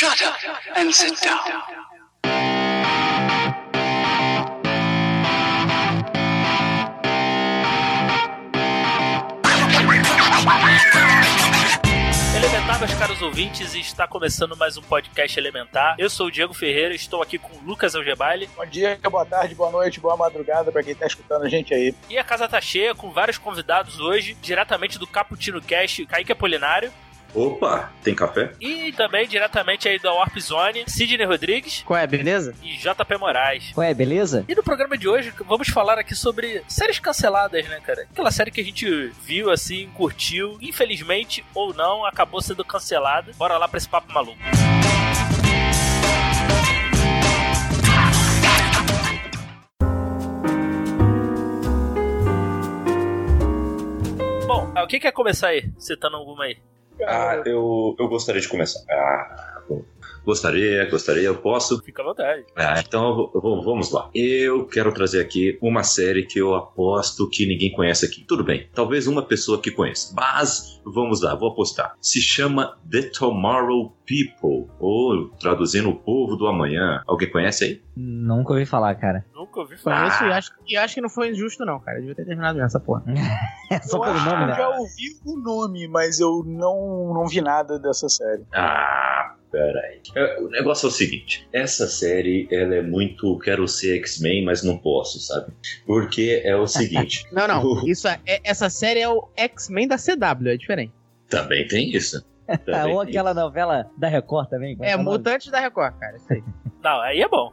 Shut up and sit down. Elementar, meus caros ouvintes, e está começando mais um podcast Elementar. Eu sou o Diego Ferreira, estou aqui com o Lucas Algebali. Bom dia, boa tarde, boa noite, boa madrugada pra quem tá escutando a gente aí. E a casa tá cheia com vários convidados hoje, diretamente do Caputino Cast, Kaique Apolinário. Opa, tem café? E também diretamente aí da Warp Zone, Sidney Rodrigues Qual é, beleza? e JP Moraes. Ué, beleza? E no programa de hoje vamos falar aqui sobre séries canceladas, né, cara? Aquela série que a gente viu assim, curtiu, infelizmente ou não, acabou sendo cancelada. Bora lá pra esse papo maluco. Bom, ah, o que quer começar aí? Citando alguma aí? Ah, eu, eu gostaria de começar. Ah, bom. gostaria, gostaria, eu posso. Fica à vontade. Ah, então vou- vamos lá. Eu quero trazer aqui uma série que eu aposto que ninguém conhece aqui. Tudo bem, talvez uma pessoa que conheça, mas vamos lá, vou apostar. Se chama The Tomorrow People, ou traduzindo o povo do amanhã. Alguém conhece aí? Nunca ouvi falar, cara. Nunca ouvi falar. Ah. E acho, e acho que não foi injusto, não, cara. Devia ter terminado nessa porra. É só eu pelo nome, que eu né? já ouvi o nome, mas eu não, não vi nada dessa série. Ah, peraí. É, O negócio é o seguinte: essa série ela é muito. Quero ser X-Men, mas não posso, sabe? Porque é o seguinte. Não, não. Isso é, é- essa série é o X-Men da CW, é diferente. Também tem isso. Ah, ou aquela novela da Record também. É, o nome? Mutantes da Record, cara. Isso aí. Não, aí é bom.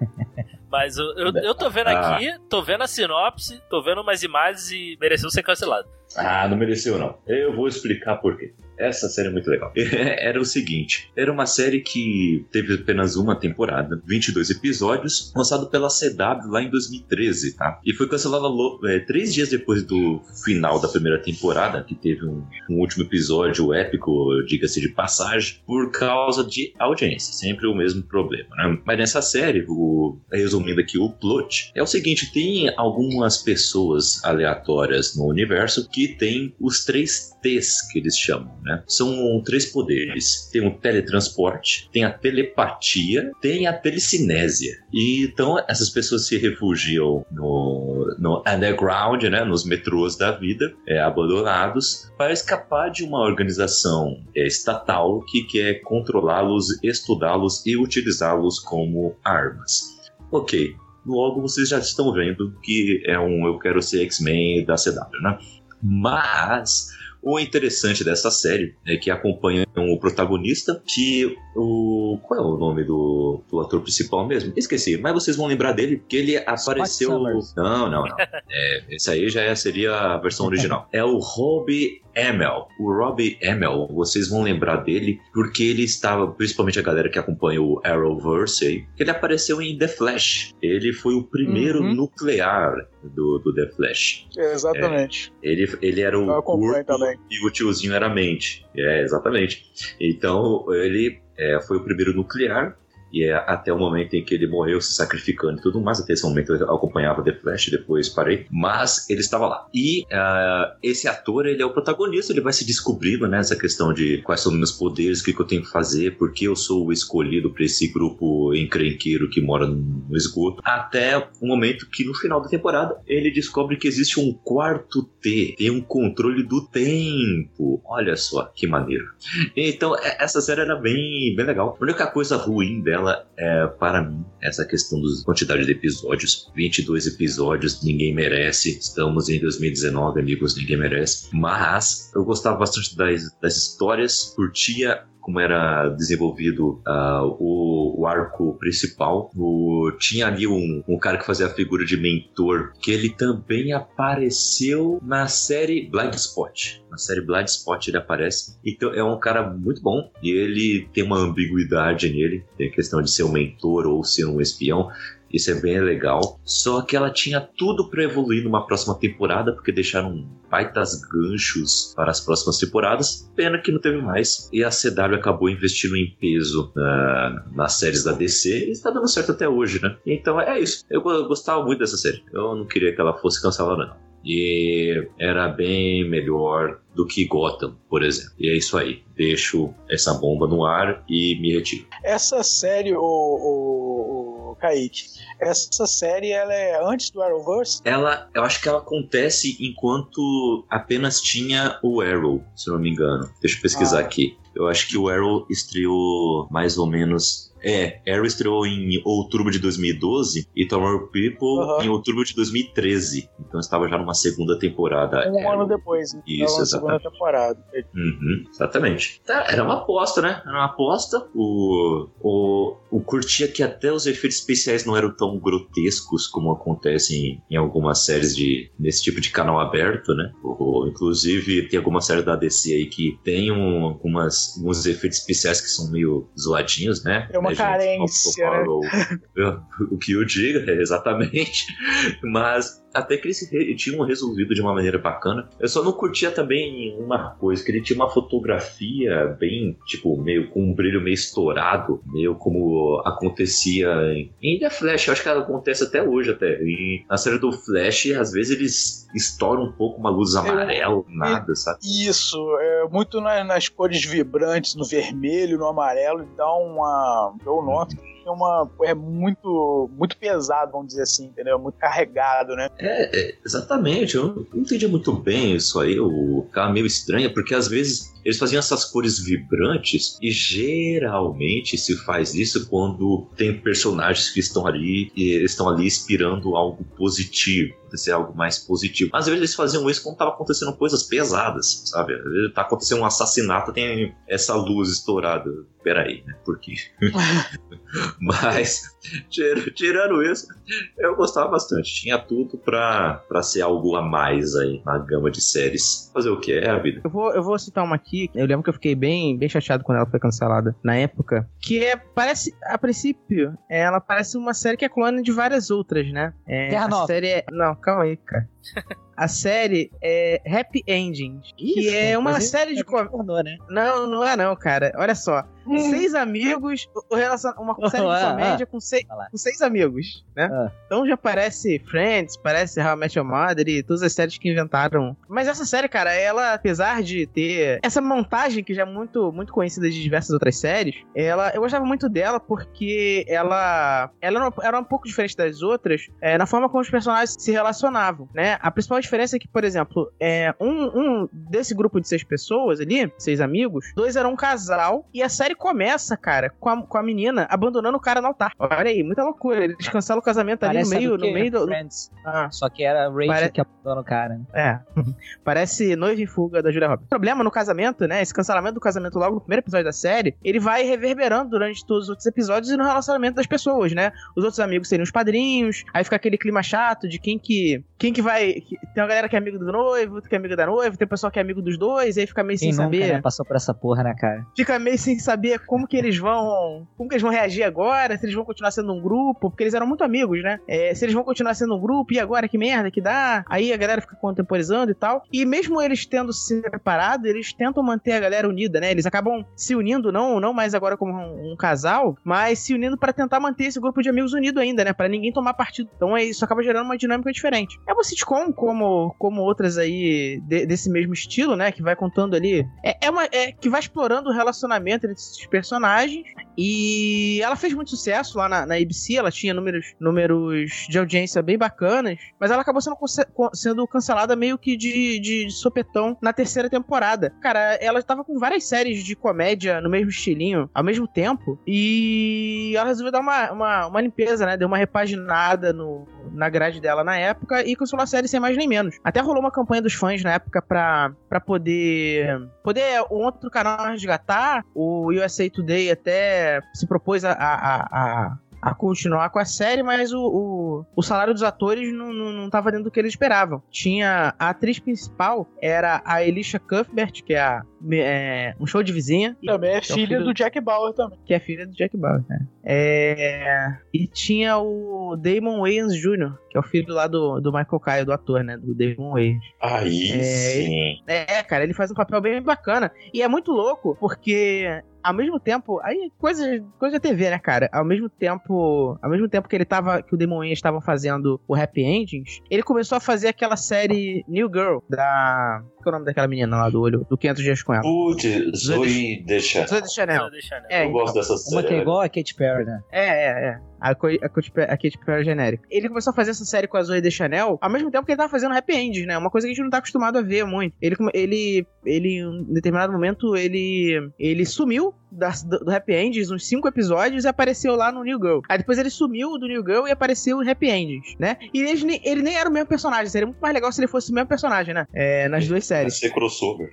Mas eu, eu, eu tô vendo aqui, tô vendo a sinopse, tô vendo umas imagens e mereceu ser cancelado. Ah, não mereceu não. Eu vou explicar por quê. Essa série é muito legal. Era o seguinte: era uma série que teve apenas uma temporada, 22 episódios, lançado pela CW lá em 2013, tá? E foi cancelada é, três dias depois do final da primeira temporada, que teve um, um último episódio épico, diga-se de passagem, por causa de audiência. Sempre o mesmo problema, né? Mas nessa série, o- resumindo aqui o plot, é o seguinte: tem algumas pessoas aleatórias no universo que têm os três T's que eles chamam, né? São três poderes. Tem o teletransporte, tem a telepatia, tem a telecinésia. E então essas pessoas se refugiam no, no underground, né? Nos metrôs da vida, é, abandonados, para escapar de uma organização é, estatal que quer controlá-los, estudá-los e utilizá-los como armas. Ok, logo vocês já estão vendo que é um Eu Quero Ser X-Men da CW, né? Mas o interessante dessa série é que acompanha o protagonista, que o. Qual é o nome do, do ator principal mesmo? Esqueci, mas vocês vão lembrar dele, porque ele apareceu. Não, não, não. É, esse aí já é- seria a versão original. É o Robbie Amell. O Robbie Amell, vocês vão lembrar dele porque ele estava, principalmente a galera que acompanha o Arrowverse, aí, ele apareceu em The Flash. Ele foi o primeiro Uhum. nuclear do, do The Flash. Exatamente. Ele, ele era o corpo também. e o tiozinho era a mente. É, exatamente. Então, ele é, foi o primeiro nuclear. E é até o momento em que ele morreu se sacrificando e tudo mais. Até esse momento eu acompanhava The Flash, depois parei. Mas ele estava lá. E ah, esse ator, ele é o protagonista. Ele vai se descobrindo nessa questão de quais são os meus poderes, o que, que eu tenho que fazer, por que eu sou o escolhido para esse grupo encrenqueiro que mora no esgoto. Até o momento que no final da temporada ele descobre que existe um quarto T, tem um controle do tempo. Olha só que maneiro. Então, é- essa série era bem, bem legal. A única coisa ruim dela é, para mim, essa questão da quantidade de episódios. 22 episódios, ninguém merece. Estamos em 2019, amigos, ninguém merece. Mas eu gostava bastante das, das histórias, curtia como era desenvolvido ah, o, o arco principal. O- tinha ali um, um cara que fazia a figura de mentor, que ele também apareceu na série Blind Spot. Na série Blind Spot ele aparece. Então é um cara muito bom e ele tem uma ambiguidade nele. Tem a questão de ser um mentor ou ser um espião. Isso é bem legal. Só que ela tinha tudo para evoluir numa próxima temporada, porque deixaram baitas ganchos para as próximas temporadas. Pena que não teve mais. E a CW acabou investindo em peso na- nas séries da DC e está dando certo até hoje, né? Então é isso. Eu go- gostava muito dessa série. Eu não queria que ela fosse cancelada, não. E era bem melhor do que Gotham, por exemplo. E é isso aí. Deixo essa bomba no ar e me retiro. Essa série, o, o Kaique, essa série ela é antes do Arrowverse? Ela, eu acho que ela acontece enquanto apenas tinha o Arrow, se não me engano. Deixa eu pesquisar Ah. aqui. Eu acho que o Arrow estreou mais ou menos. É, Arrow estreou em outubro de 2012 e Tomorrow People Aham. em outubro de 2013. Então estava já numa segunda temporada. Um Arrow. ano depois. né? Isso, na segunda temporada. Uhum, exatamente. Tá, era uma aposta, né? Era uma aposta. O, o, o curtia que até os efeitos especiais não eram tão grotescos como acontecem em, em algumas séries de nesse tipo de canal aberto, né? O, inclusive, tem algumas séries da DC aí que tem um, algumas, alguns efeitos especiais que são meio zoadinhos, né? É uma gente? carência, né? O, o que eu diga, é exatamente. Mas até que eles tinham resolvido de uma maneira bacana. Eu só não curtia também uma coisa, que ele tinha uma fotografia bem, tipo, meio com um brilho meio estourado, meio como acontecia em, em The Flash. Eu acho que acontece até hoje, até. E na série do Flash, às vezes eles estouram um pouco uma luz amarela, nada, sabe? Isso, é muito na- nas cores vibrantes, no vermelho, no amarelo, dá uma. Eu noto que tem uma. É muito, muito pesado, vamos dizer assim, entendeu? Muito carregado, né? É, é, exatamente. Eu não entendi muito bem isso aí. Eu ficava meio estranha, porque às vezes eles faziam essas cores vibrantes e geralmente se faz isso quando tem personagens que estão ali e eles estão ali inspirando algo positivo. Acontecer algo mais positivo. Às vezes eles faziam isso quando tava acontecendo coisas pesadas, sabe? Às vezes tá acontecendo um assassinato, tem essa luz estourada. Peraí, né? Por quê? Mas, tira- tirando isso, eu gostava bastante. Tinha tudo pra, pra ser algo a mais aí na gama de séries. Fazer o que? É a vida. Eu vou, eu vou citar uma aqui. Eu lembro que eu fiquei bem, bem chateado quando ela foi cancelada na época. Que é, parece, a princípio, ela parece uma série que é clone de várias outras, né? É, Terra a Nova. série é. Não, calma aí, cara. A série é Happy Endings, que Isso, é uma série de é comédia. pornô, né? Não, não é não, cara. Olha só. Seis amigos, relacion... uma série de Ah, comédia com, seis, com seis amigos, né? Ah. Então já parece Friends, parece How I Met Your Mother e todas as séries que inventaram. Mas essa série, cara, ela, apesar de ter essa montagem que já é muito, muito conhecida de diversas outras séries, ela, eu gostava muito dela porque ela, ela era, era um pouco diferente das outras é, na forma como os personagens se relacionavam, né? A principal diferença é que, por exemplo, é, um, um desse grupo de seis pessoas ali, seis amigos, dois eram um casal e a série começa, cara, com a, com a menina abandonando o cara no altar. Olha aí, muita loucura. Eles cancelam o casamento ali Parece no meio, no meio do. Friends. Ah, Só que era a Rachel Pare- que abandonou o cara. né? é. Parece noiva em fuga da Julia Roberts. O problema no casamento, né? Esse cancelamento do casamento logo no primeiro episódio da série, ele vai reverberando durante todos os outros episódios e no relacionamento das pessoas, né? Os outros amigos seriam os padrinhos, aí fica aquele clima chato de quem que. Quem que vai. Tem uma galera que é amigo do noivo, outra que é amigo da noiva, tem o pessoal que é amigo dos dois, aí fica meio Quem sem nunca, saber. né, passou por essa porra, né, cara? Fica meio sem saber como que eles vão. Como que eles vão reagir agora, se eles vão continuar sendo um grupo, porque eles eram muito amigos, né? É, se eles vão continuar sendo um grupo, e agora que merda que dá? Aí a galera fica contemporizando e tal. E mesmo eles tendo se separado, eles tentam manter a galera unida, né? Eles acabam se unindo, não, não mais agora como um, um casal, mas se unindo pra tentar manter esse grupo de amigos unido ainda, né? Pra ninguém tomar partido. Então é, isso acaba gerando uma dinâmica diferente. É uma sitcom, como, como outras aí de- desse mesmo estilo, né? Que vai contando ali. É, é uma. É, que vai explorando o relacionamento entre esses personagens. E ela fez muito sucesso lá na, na ABC, ela tinha números, números de audiência bem bacanas, mas ela acabou sendo, sendo cancelada meio que de, de, de sopetão na terceira temporada. Cara, ela tava com várias séries de comédia no mesmo estilinho, ao mesmo tempo, e ela resolveu dar uma, uma, uma limpeza, né? Deu uma repaginada no, na grade dela na época e cancelou a série sem mais nem menos. Até rolou uma campanha dos fãs na época pra, pra poder poder um outro canal resgatar. O USA Today até se propôs a, a, a, a- continuar com a série, mas o, o, o salário dos atores não, não, dentro do que eles esperavam. Tinha a atriz principal, era a Elisha Cuthbert, que é a, é, um show de vizinha. Também é o filha filho- do Jack Bauer também. Que é filha do Jack Bauer, né? É, e tinha o Damon Wayans Jr., que é o filho lá do, do Michael Kyle, do ator, né? Do Damon Wayans. Aí É, sim. É, cara, ele faz um papel bem bacana. E é muito louco, porque ao mesmo tempo, aí coisa, coisa da TV, né, cara? Ao mesmo tempo, ao mesmo tempo que ele tava, que o Demon Wayans estavam fazendo o Happy Endings, ele começou a fazer aquela série New Girl da, qual é o nome daquela menina lá do olho, do 500 dias com ela? Putz, Zoe. Zoe de Chanel. Deixa, né? É, Eu gosto dessa Uma série. que é igual a Katy Perry, né? É, é, é. A, Co- a, a Katy Perry genérica. Ele começou a fazer essa série com a Zoe de Chanel ao mesmo tempo que ele tava fazendo Happy Endings, né? Uma coisa que a gente não tá acostumado a ver muito. Ele, ele, ele em um determinado momento, ele, ele sumiu das- do, do Happy Endings, uns cinco episódios, e apareceu lá no New Girl. Aí depois ele sumiu do New Girl e apareceu em Happy Endings, né? E ele, nem- ele nem era o mesmo personagem. Seria muito mais legal se ele fosse o mesmo personagem, né? É, nas duas Vai séries. ser crossover.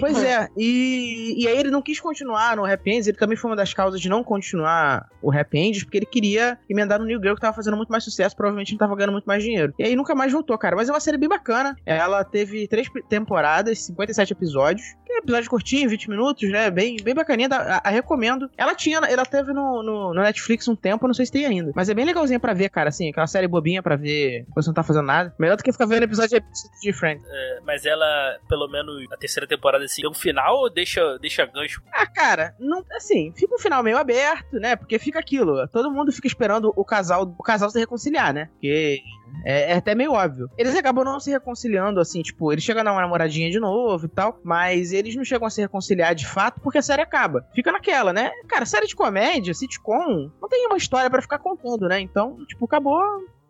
Pois é, e, e aí ele não quis continuar no Happy Ends, ele também foi uma das causas de não continuar o Happy Ends, porque ele queria emendar no New Girl, que tava fazendo muito mais sucesso, provavelmente não tava ganhando muito mais dinheiro. E aí nunca mais voltou, cara. Mas é uma série bem bacana. Ela teve três temporadas, 57 episódios. Que é episódio curtinho, 20 minutos, né? Bem, bem bacaninha, a, a recomendo. Ela tinha, ela teve no, no, no Netflix um tempo, eu não sei se tem ainda. Mas é bem legalzinha pra ver, cara, assim, aquela série bobinha pra ver quando você não tá fazendo nada. Melhor do que ficar vendo episódio de Friends. É, mas ela, pelo menos na terceira temporada, assim, tem um final ou deixa, deixa gancho? Ah, cara, não, assim, fica um final meio aberto, né? Porque fica aquilo, todo mundo fica esperando o casal, o casal se reconciliar, né? Porque é, é até meio óbvio. Eles acabam não se reconciliando, assim, tipo, eles chegam a dar uma namoradinha de novo e tal, mas eles não chegam a se reconciliar de fato porque a série acaba. Fica naquela, né? Cara, série de comédia, sitcom, não tem uma história pra ficar contando, né? Então, tipo, acabou.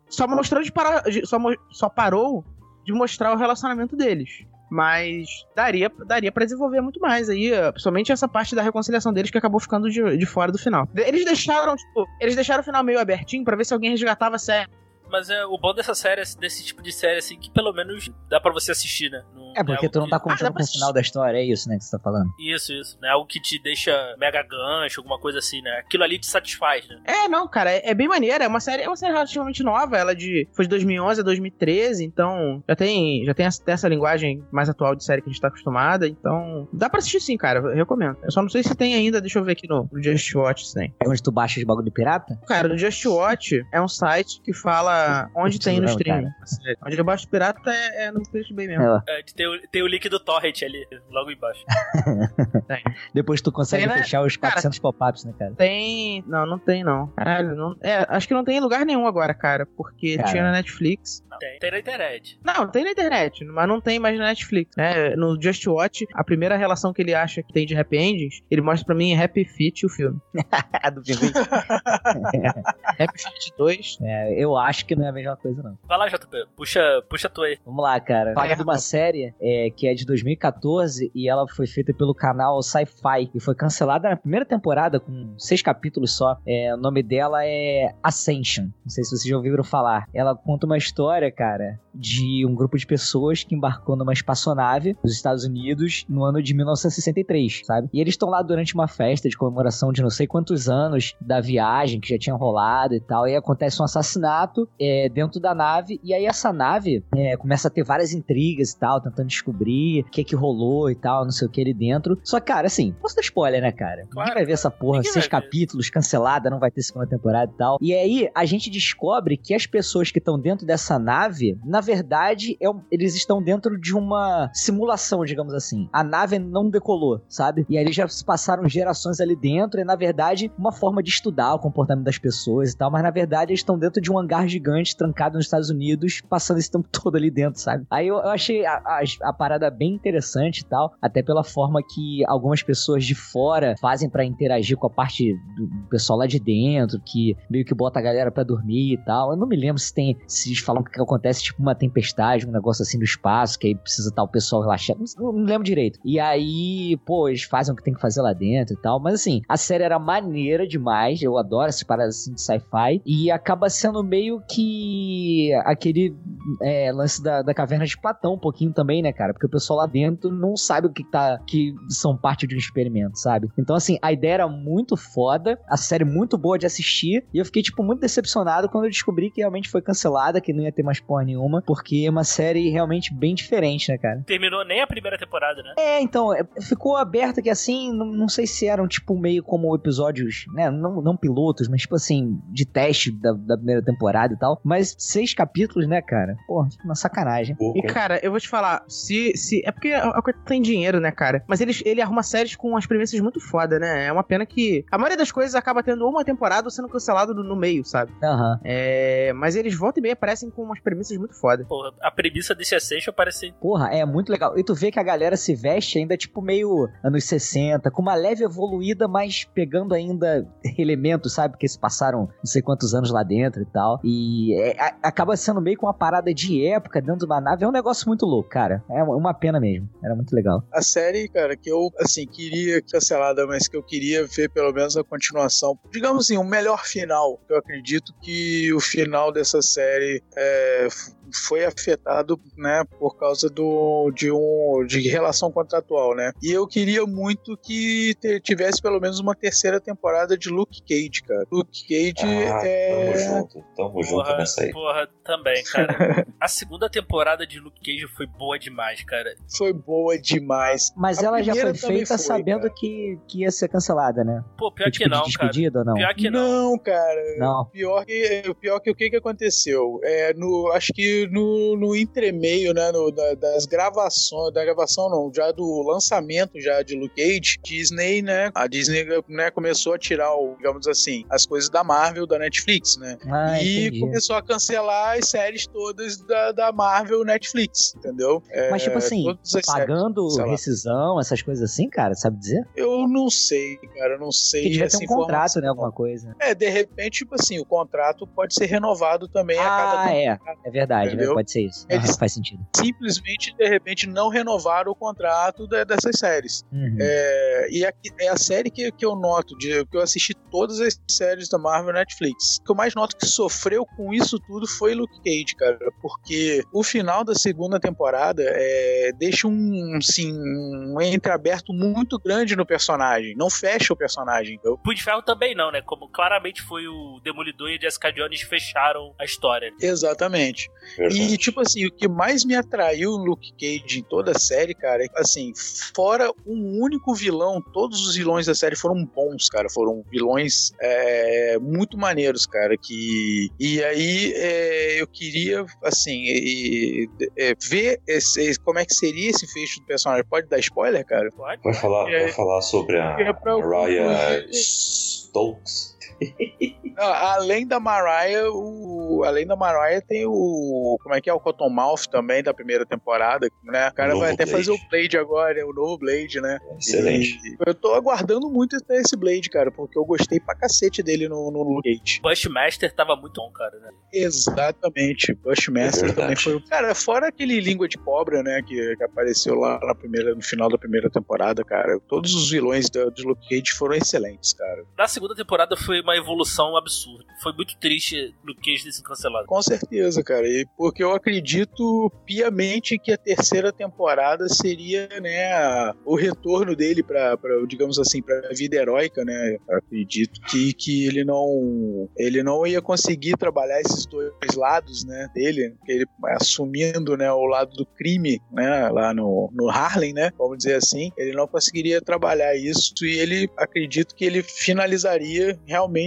Só mostrou de parar. Só, só parou de mostrar o relacionamento deles. Mas daria, daria para desenvolver muito mais aí, eh, principalmente essa parte da reconciliação deles que acabou ficando de, de fora do final. Eles deixaram, tipo, eles deixaram o final meio abertinho pra ver se alguém resgatava a série. Mas é o bom dessa série, desse tipo de série, assim, que pelo menos dá pra você assistir, né? Não, É porque algo tu não tá que- Ah, contando pra com o final da história, é isso, né, que você tá falando. Isso, isso. Não é algo que te deixa mega gancho, alguma coisa assim, né? Aquilo ali te satisfaz, né? É, não, cara, é, é bem maneira, é uma série, é uma série relativamente nova, ela é de foi de 2011 a 2013, então já tem já tem essa, essa linguagem mais atual de série que a gente tá acostumada, então dá pra assistir sim, cara, eu recomendo. Eu só não sei se tem ainda, deixa eu ver aqui no, no Just Watch se tem. É onde tu baixa os bagulho de pirata? Cara, o Just Watch é um site que fala onde Putz, tem no streaming. série. Onde eu baixo pirata é, é no Pirate Bay mesmo. É. É, tem, o, tem o link do Torrent ali, logo embaixo. Depois tu consegue Tem, né? fechar os Cara, 400 pop-ups, né, cara? Tem. Não, não tem não. Caralho, não. É, acho que não tem em lugar nenhum agora, cara. Porque Cara. tinha na Netflix. Não, tem, tem na internet. Não, tem na internet, mas não tem mais na Netflix. né? no Just Watch, a primeira relação que ele acha que tem de Happy Endings, ele mostra pra mim Happy Feet o filme. Do filme. Happy Feet 2. É, eu acho que não é a mesma coisa, não. Vai lá, JP, puxa, puxa tu aí. Vamos lá, cara. Fala de uma série é, que é de 2014 e ela foi feita pelo canal Sci-Fi e foi cancelada na primeira temporada com seis capítulos só. É, o nome dela é Ascension. Não sei se vocês já ouviram falar. Ela conta uma história, cara, de um grupo de pessoas que embarcou numa espaçonave nos Estados Unidos no ano de 1963, sabe? E eles estão lá durante uma festa de comemoração de não sei quantos anos da viagem que já tinha rolado e tal. E acontece um assassinato é, dentro da nave. E aí essa nave é, começa a ter várias intrigas e tal, tentando descobrir o que que rolou e tal, não sei o que ali dentro. Só que, cara, assim, posso dar spoiler, né, cara? Claro, Ninguém vai ver essa porra, Ninguém seis capítulos, cancelada, não vai ter segunda temporada e tal. E aí a gente descobre que as pessoas que estão dentro dessa nave, na verdade, é eles estão dentro de uma simulação, digamos assim. A nave não decolou, sabe? E aí eles já se passaram gerações ali dentro, e na verdade, uma forma de estudar o comportamento das pessoas e tal, mas na verdade eles estão dentro de um hangar gigante trancado nos Estados Unidos, passando esse tempo todo ali dentro, sabe? Aí eu, eu achei a, a- a parada bem interessante e tal, até pela forma que algumas pessoas de fora fazem pra interagir com a parte do pessoal lá de dentro, que meio que bota a galera pra dormir e tal. Eu não me lembro se tem, se eles falam que acontece tipo uma tempestade, um negócio assim no espaço, que aí precisa estar o pessoal relaxado. Não, não lembro direito. E aí, pô, eles fazem o que tem que fazer lá dentro e tal. Mas assim, a série era maneira demais. Eu adoro essas paradas assim de sci-fi. E acaba sendo meio que aquele é, lance da, da caverna de Platão um pouquinho também, né, cara? Porque o pessoal lá dentro não sabe o que tá. que são parte de um experimento, sabe? Então, assim, a ideia era muito foda, a série muito boa de assistir, e eu fiquei, tipo, muito decepcionado quando eu descobri que realmente foi cancelada, que não ia ter mais porra nenhuma, porque é uma série realmente bem diferente, né, cara? Terminou nem a primeira temporada, né? É, então, é, ficou aberto que assim, não, não sei se eram, tipo, meio como episódios, né? Não, não pilotos, mas tipo assim, de teste da, da primeira temporada e tal. Mas seis capítulos, né, cara? Pô, uma sacanagem. E, cara, eu vou te falar, se. se é porque a coisa tem dinheiro, né, cara? Mas ele, ele arruma séries com as premissas muito foda, né? É uma pena que. A maioria das coisas acaba tendo uma temporada ou sendo cancelado no, no meio, sabe? Aham. É. Mas eles voltam e meia aparecem com umas premissas muito foda. Porra, a premissa desse Ascension parece. Porra, é muito legal. E tu vê que a galera se veste ainda, tipo, meio anos 60, com uma leve evoluída, mas pegando ainda elementos, sabe? Que se passaram não sei quantos anos lá dentro e tal. E é, a- acaba sendo meio com uma parada de época dentro de uma nave. É um negócio muito louco, cara. É uma- pena mesmo. Era muito legal. A série, cara, que eu, assim, queria cancelada, mas que eu queria ver pelo menos a continuação. Digamos assim, um melhor final. Eu acredito que o final dessa série é, foi afetado, né, por causa do, de, um, de relação contratual, né? E eu queria muito que te- tivesse pelo menos uma terceira temporada de Luke Cage, cara. Luke Cage Ah, é. tamo junto, tamo junto Porra, nessa aí. porra, também, cara. a segunda temporada de Luke Cage foi boa demais, cara. Foi boa demais. Mas A ela já foi feita foi, sabendo cara. que, que ia ser cancelada, né? Pô, pior Foi que tipo não, de cara. despedida ou não? Pior que não. Não, cara. Não. Pior que, pior que o que, que aconteceu? É, no, acho que no, no entremeio, né, no, da- das gravações, da gravação não, já do lançamento já de Luke Cage, Disney, né, a Disney, né, começou a tirar, o, digamos assim, as coisas da Marvel, da Netflix, né, Ah, e entendi. começou a cancelar as séries todas da, da Marvel Netflix, entendeu? É, Mas, tipo assim, séries Pagando lá. rescisão, essas coisas assim, cara, sabe dizer? Eu não sei, cara, eu não sei. Que devia ter um contrato, né? Alguma coisa. É, de repente, tipo assim, o contrato pode ser renovado também a cada Ah, é. É verdade, né? Entendeu? Pode ser isso. Eles- Aham, faz sentido. simplesmente, de repente, não renovaram o contrato de- dessas séries. Uhum. É, e aqui, é a série que, que eu noto, de, que eu assisti todas as séries da Marvel Netflix. O que eu mais noto que sofreu com isso tudo foi Luke Cage, cara. Porque o final da segunda temporada é, deixa um, assim, um entreaberto muito grande no personagem. Não fecha o personagem, entendeu? Punho de Ferro também não, né? Como claramente foi o Demolidor e a Jessica Jones fecharam a história. Exatamente. Verdade. E, tipo assim, o que mais me atraiu no Luke Cage em toda a série, cara, é que, assim, fora um único vilão, todos os vilões da série foram bons, cara. Foram vilões é, muito maneiros, cara. Que... E aí é, eu queria, assim, e- é, ver esse- como é que seria esse fecho do personagem. Pode dar spoiler, cara? Pode? Vai falar, É. vai falar sobre a É Mariah concluir. Stokes. Além da Mariah, o... além da Mariah tem o. Como é que é? O Cottonmouth também, da primeira temporada, né? O cara O vai até Blade. fazer o Blade agora, o novo Blade, né? Excelente. E eu tô aguardando muito esse Blade, cara, porque eu gostei pra cacete dele no, no Luke Cage. Bushmaster tava muito bom, cara, né? Exatamente. Bushmaster É também foi. Cara, fora aquele língua de cobra, né? Que, que apareceu lá na primeira, no final da primeira temporada, cara. Todos os vilões da, de Luke Cage foram excelentes, cara. Na segunda temporada foi uma evolução absurda. Foi muito triste no ter sido cancelado. Com certeza, cara. E porque eu acredito piamente que a terceira temporada seria, né, o retorno dele para, digamos assim, para a vida heróica, né? Eu acredito que, que ele não ele não ia conseguir trabalhar esses dois lados, né, dele, ele assumindo, né, o lado do crime, né, lá no, no Harlem, né, vamos dizer assim, ele não conseguiria trabalhar isso e ele acredito que ele finalizaria realmente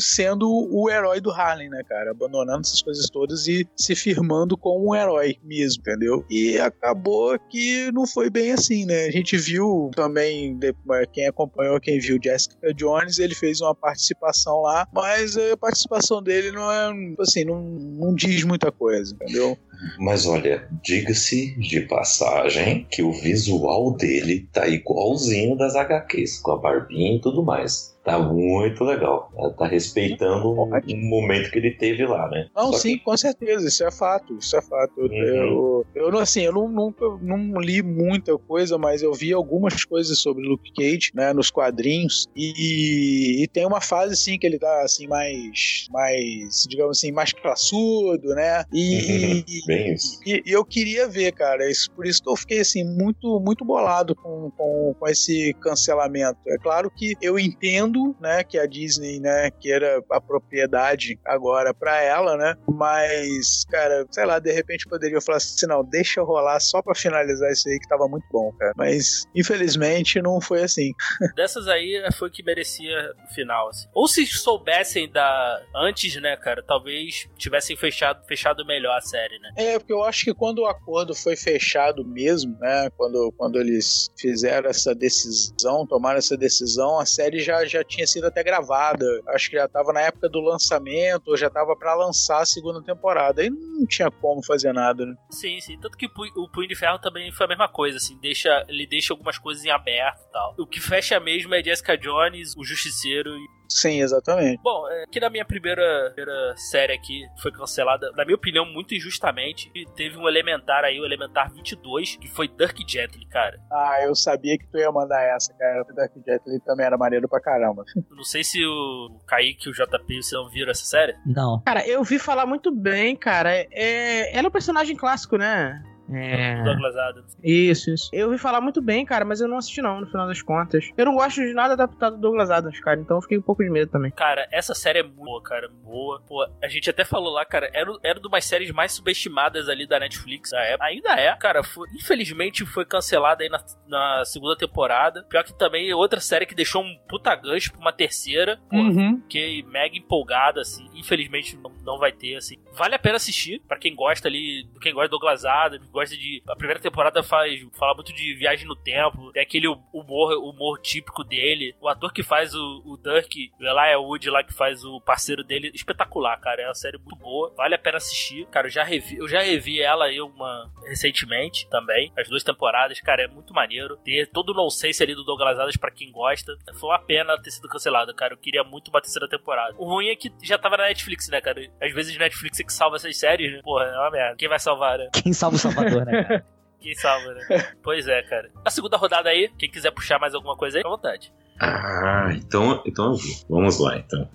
sendo o herói do Harlem, né, cara? Abandonando essas coisas todas e se firmando como um herói mesmo, entendeu? E acabou que não foi bem assim, né? A gente viu também, de- quem acompanhou, quem viu Jessica Jones, ele fez uma participação lá, mas a participação dele não é, assim, não, não diz muita coisa, entendeu? Mas olha, diga-se de passagem que o visual dele tá igualzinho das HQs, com a barbinha e tudo mais. Tá muito legal. Tá, tá respeitando o momento que ele teve lá, né? Não, Só sim, que- com certeza, isso é fato, isso é fato. Eu- Uhum. Eu, eu, assim, eu não, nunca não li muita coisa, mas eu vi algumas coisas sobre Luke Cage, né, nos quadrinhos, e, e tem uma fase, assim, que ele tá, assim, mais, mais, digamos assim, mais classudo, né, e, e- Bem isso. e, e eu queria ver, cara, isso, por isso que eu fiquei, assim, muito, muito bolado com, com, com esse cancelamento. É claro que eu entendo, né, que a Disney, né, queira a propriedade agora pra ela, né, mas, cara, sei lá, de repente poderia falar assim, não, deixa eu rolar só pra finalizar isso aí que tava muito bom, cara. Mas, infelizmente, não foi assim. Dessas aí foi o que merecia o final, assim. Ou se soubessem da antes, né, cara, talvez tivessem fechado, fechado melhor a série, né? É, porque eu acho que quando o acordo foi fechado mesmo, né? Quando, quando eles fizeram essa decisão, tomaram essa decisão, a série já, já tinha sido até gravada. Acho que já tava na época do lançamento, ou já tava pra lançar a segunda temporada. Aí não tinha como fazer nada, né? Sim, sim. Tanto que o Punho de Ferro também foi a mesma coisa, assim. Deixa, ele deixa algumas coisas em aberto e tal. O que fecha mesmo é Jessica Jones, o Justiceiro e Sim, exatamente. Bom, é, que na minha primeira, primeira série aqui foi cancelada, na minha opinião, muito injustamente. E teve um Elementar aí, o Elementar 22, que foi Dirk Gently, cara. Ah, eu sabia que tu ia mandar essa, cara. O Dark ele também era maneiro pra caramba. Não sei se o Kaique e o JP você não viram essa série. Não. Cara, eu vi falar muito bem, cara. É, ela é um personagem clássico, né? É. Douglas Adams. Isso, isso. Eu ouvi falar muito bem, cara, mas eu não assisti não, no final das contas. Eu não gosto de nada adaptado do Douglas Adams, cara, então eu fiquei um pouco de medo também. Cara, essa série é muito boa, cara. Boa. Pô, a gente até falou lá, cara, era, era uma das séries mais subestimadas ali da Netflix na época. Ainda é, cara. Foi, infelizmente foi cancelada aí na, na segunda temporada. Pior que também é outra série que deixou um puta gancho pra uma terceira. Pô, Uhum. Fiquei mega empolgado, assim. Infelizmente não, não vai ter, assim. Vale a pena assistir, pra quem gosta ali, quem gosta do Douglas Adams, gosta de. A primeira temporada faz fala muito de viagem no tempo, tem aquele humor, humor típico dele. O ator que faz o, o Dirk, o Elijah Wood lá que faz o parceiro dele, espetacular, cara. É uma série muito boa, vale a pena assistir. Cara, eu já revi, eu já revi ela aí uma recentemente também, as duas temporadas, cara, é muito maneiro. Ter todo o nonsense ali do Douglas Adams pra quem gosta. Foi uma pena ter sido cancelado, cara. Eu queria muito uma terceira temporada. O ruim é que já tava na Netflix, né, cara? Às vezes Netflix é que salva essas séries, né? Porra, é uma merda. Quem vai salvar, né? Quem salva o Salvador, né, cara? Quem salva, né? pois é, cara. A segunda rodada aí, quem quiser puxar mais alguma coisa aí, à vontade. Ah, então, então eu vou. Vamos lá, então.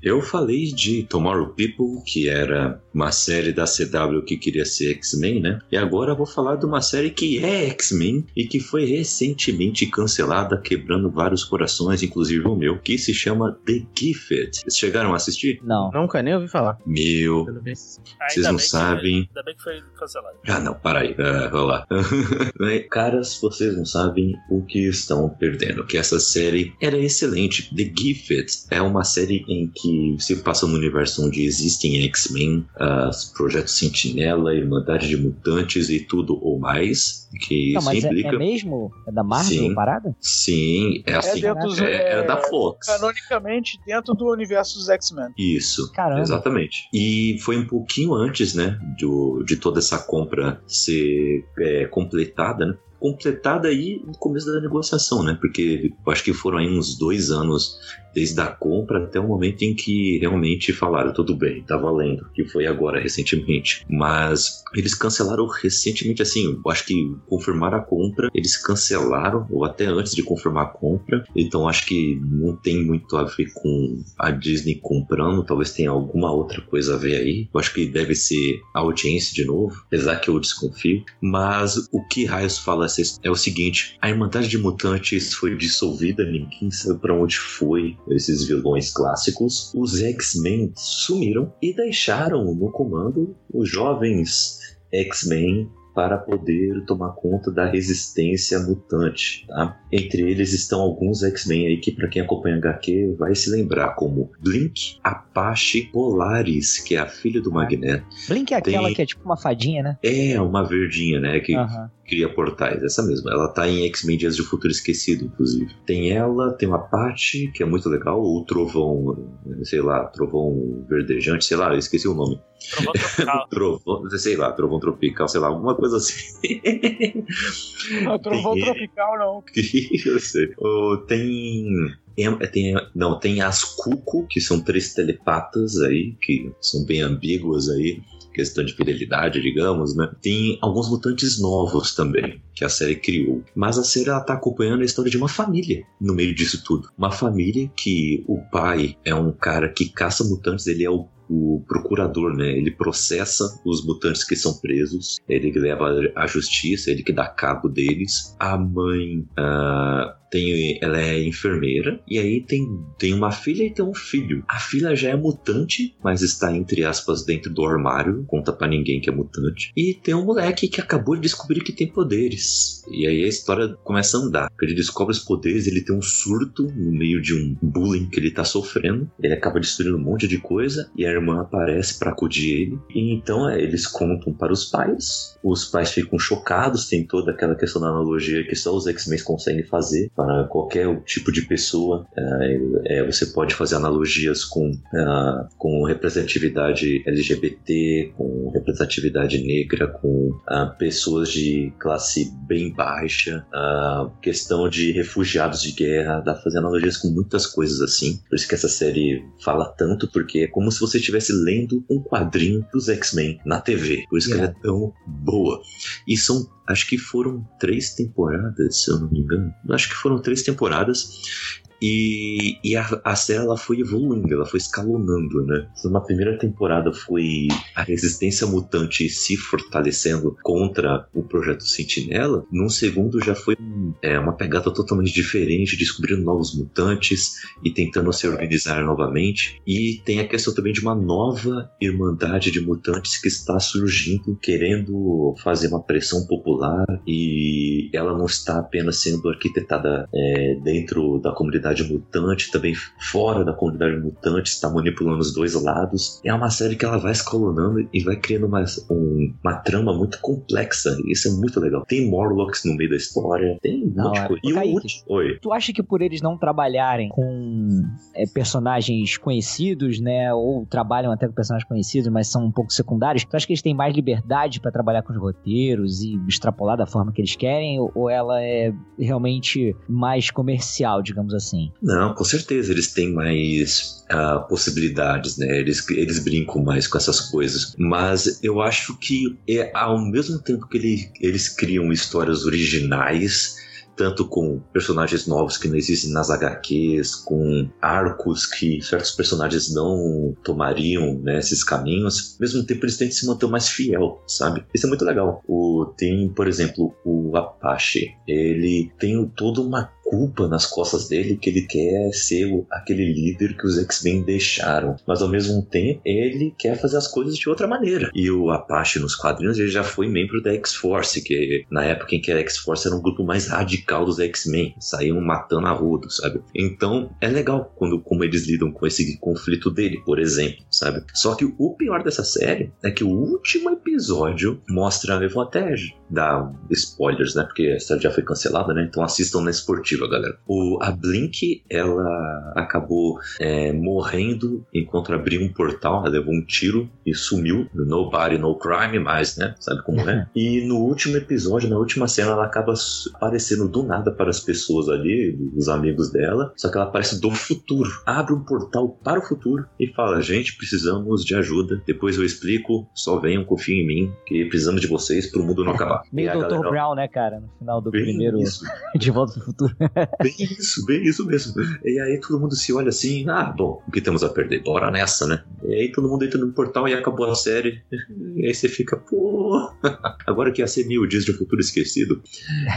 Eu falei de Tomorrow People, que era uma série da CW que queria ser X-Men, né? E agora eu vou falar de uma série que é X-Men e que foi recentemente cancelada, quebrando vários corações, inclusive o meu, que se chama The Gifted. Vocês chegaram a assistir? Não. Nunca nem ouvi falar. Meu. Vocês Ainda não bem que- sabem. ainda bem que foi cancelado. Ah, não, para aí, uh, vou lá. Caras, vocês não sabem o que estão perdendo, que essa série era excelente. The Gifted é uma série em que se passa no universo onde existem X-Men, uh, Projeto Sentinela, Irmandade de Mutantes e tudo ou mais, que Não, isso mas é, implica... é mesmo? É da Marvel Sim. a parada? Sim, é assim, dentro dos- é, era é, da Fox. Canonicamente dentro do universo dos X-Men. Isso, Caramba. exatamente. E foi um pouquinho antes, né, do, de toda essa compra ser é, completada, né? Completada aí no começo da negociação, né? Porque acho que foram aí uns dois anos desde a compra até o momento em que realmente falaram tudo bem, tá valendo, que foi agora recentemente. Mas eles cancelaram recentemente, assim, acho que confirmaram a compra, eles cancelaram, ou até antes de confirmar a compra, então acho que não tem muito a ver com a Disney comprando, talvez tenha alguma outra coisa a ver aí. Eu acho que deve ser a audiência de novo, apesar que eu desconfio. Mas o que Raios fala é o seguinte: a Irmandade de Mutantes foi dissolvida, ninguém sabe pra onde foi esses vilões clássicos. Os X-Men sumiram e deixaram no comando os jovens X-Men para poder tomar conta da resistência mutante, tá? Entre eles estão alguns X-Men aí que para quem acompanha HQ vai se lembrar como Blink, Apache, Polaris, que é a filha do Magneto. Blink é aquela Tem- que é tipo uma fadinha, né? É uma verdinha, né, que. Cria portais, essa mesma. Ela tá em X-Men Dias de Futuro Esquecido, inclusive. Tem ela, tem uma Apache, que é muito legal, o Trovão, sei lá, Trovão Verdejante, sei lá, eu esqueci o nome. Trovão tropical. Trovão, sei lá, Trovão Tropical, sei lá, alguma coisa assim. Não, trovão Tem- tropical, não. Eu sei. Oh, tem tem, não, tem as Cuco, que são três telepatas aí, que são bem ambíguas aí, questão de fidelidade, digamos, né? Tem alguns mutantes novos também, que a série criou. Mas a série ela tá acompanhando a história de uma família no meio disso tudo. Uma família que o pai é um cara que caça mutantes, ele é o o procurador, né? Ele processa os mutantes que são presos, ele leva à justiça, ele que dá cabo deles. A mãe ah, tem, ela é enfermeira e aí tem, tem uma filha e tem um filho. A filha já é mutante, mas está entre aspas dentro do armário, conta pra ninguém que é mutante. E tem um moleque que acabou de descobrir que tem poderes. E aí a história começa a andar. Ele descobre os poderes, ele tem um surto no meio de um bullying que ele tá sofrendo. Ele acaba destruindo um monte de coisa e a irmã aparece para acudir ele. E então é, eles contam para os pais. Os pais ficam chocados, tem toda aquela questão da analogia que só os X-Men conseguem fazer para qualquer tipo de pessoa. É, é, você pode fazer analogias com, ah, com representatividade LGBT, com representatividade negra, com ah, pessoas de classe bem baixa, a questão de refugiados de guerra, dá pra fazer analogias com muitas coisas assim. Por isso que essa série fala tanto, porque é como se você estivesse lendo um quadrinho dos X-Men na TV. Por isso que ela é tão boa. E são, acho que foram três temporadas, se eu não me engano. Acho que foram três temporadas. E, e a, a série ela foi evoluindo, ela foi escalonando, né? Então, Na primeira temporada foi a resistência mutante se fortalecendo contra o projeto Sentinela. Num segundo já foi é, uma pegada totalmente diferente, descobrindo novos mutantes e tentando se organizar novamente. E tem a questão também de uma nova irmandade de mutantes que está surgindo, querendo fazer uma pressão popular e ela não está apenas sendo arquitetada é, dentro da comunidade mutante, também fora da comunidade mutante, está manipulando os dois lados. É uma série que ela vai escalonando e vai criando uma, um- uma trama muito complexa. e Isso é muito legal. Tem Morlocks no meio da história, tem um Não, monte de coisa. E o Kaique. último. Oi. Tu acha que por eles não trabalharem com é, personagens conhecidos, né? Ou trabalham até com personagens conhecidos, mas são um pouco secundários, tu acha que eles têm mais liberdade pra trabalhar com os roteiros e extrapolar da forma que eles querem? Ou ela é realmente mais comercial, digamos assim? Não, com certeza eles têm mais ah, possibilidades, né? Eles, eles brincam mais com essas coisas. Mas eu acho que é, ao mesmo tempo que ele- eles criam histórias originais, tanto com personagens novos que não existem nas HQs, com arcos que certos personagens não tomariam né, esses caminhos, ao mesmo tempo eles tentam se manter mais fiel, sabe? Isso é muito legal. O, tem, por exemplo, o Apache. Ele tem toda uma culpa nas costas dele que ele quer ser o- aquele líder que os X-Men deixaram. Mas ao mesmo tempo, ele quer fazer as coisas de outra maneira. E o Apache nos quadrinhos, ele já foi membro da X-Force, que na época em que a X-Force era um grupo mais radical dos X-Men. Saíam matando a rodo, sabe? Então, é legal quando como eles lidam com esse conflito dele, por exemplo, sabe? Só que o pior dessa série é que o último episódio mostra, eu vou dar spoilers, né? Porque a série já foi cancelada, né? Então assistam na esportiva, galera. O, a Blink, ela acabou é, morrendo enquanto abriu um portal, ela levou um tiro e sumiu. Nobody, no crime mais, né? Sabe como é? E no último episódio, na última cena, ela acaba aparecendo do nada para as pessoas ali, os amigos dela. Só que ela aparece do futuro. Abre um portal para o futuro e fala: gente, precisamos de ajuda. Depois eu explico. Só venham, confiem em mim, que precisamos de vocês para o mundo não acabar. Meio Dr. galera, Brown, né, cara? No final do Bem primeiro isso, De Volta pro Futuro. Bem isso, bem isso mesmo. E aí todo mundo se olha assim, ah, bom, o que temos a perder? Bora nessa, né? E aí todo mundo entra no portal e acabou a série. E aí você fica, pô, agora que ia ser mil dias de um futuro esquecido.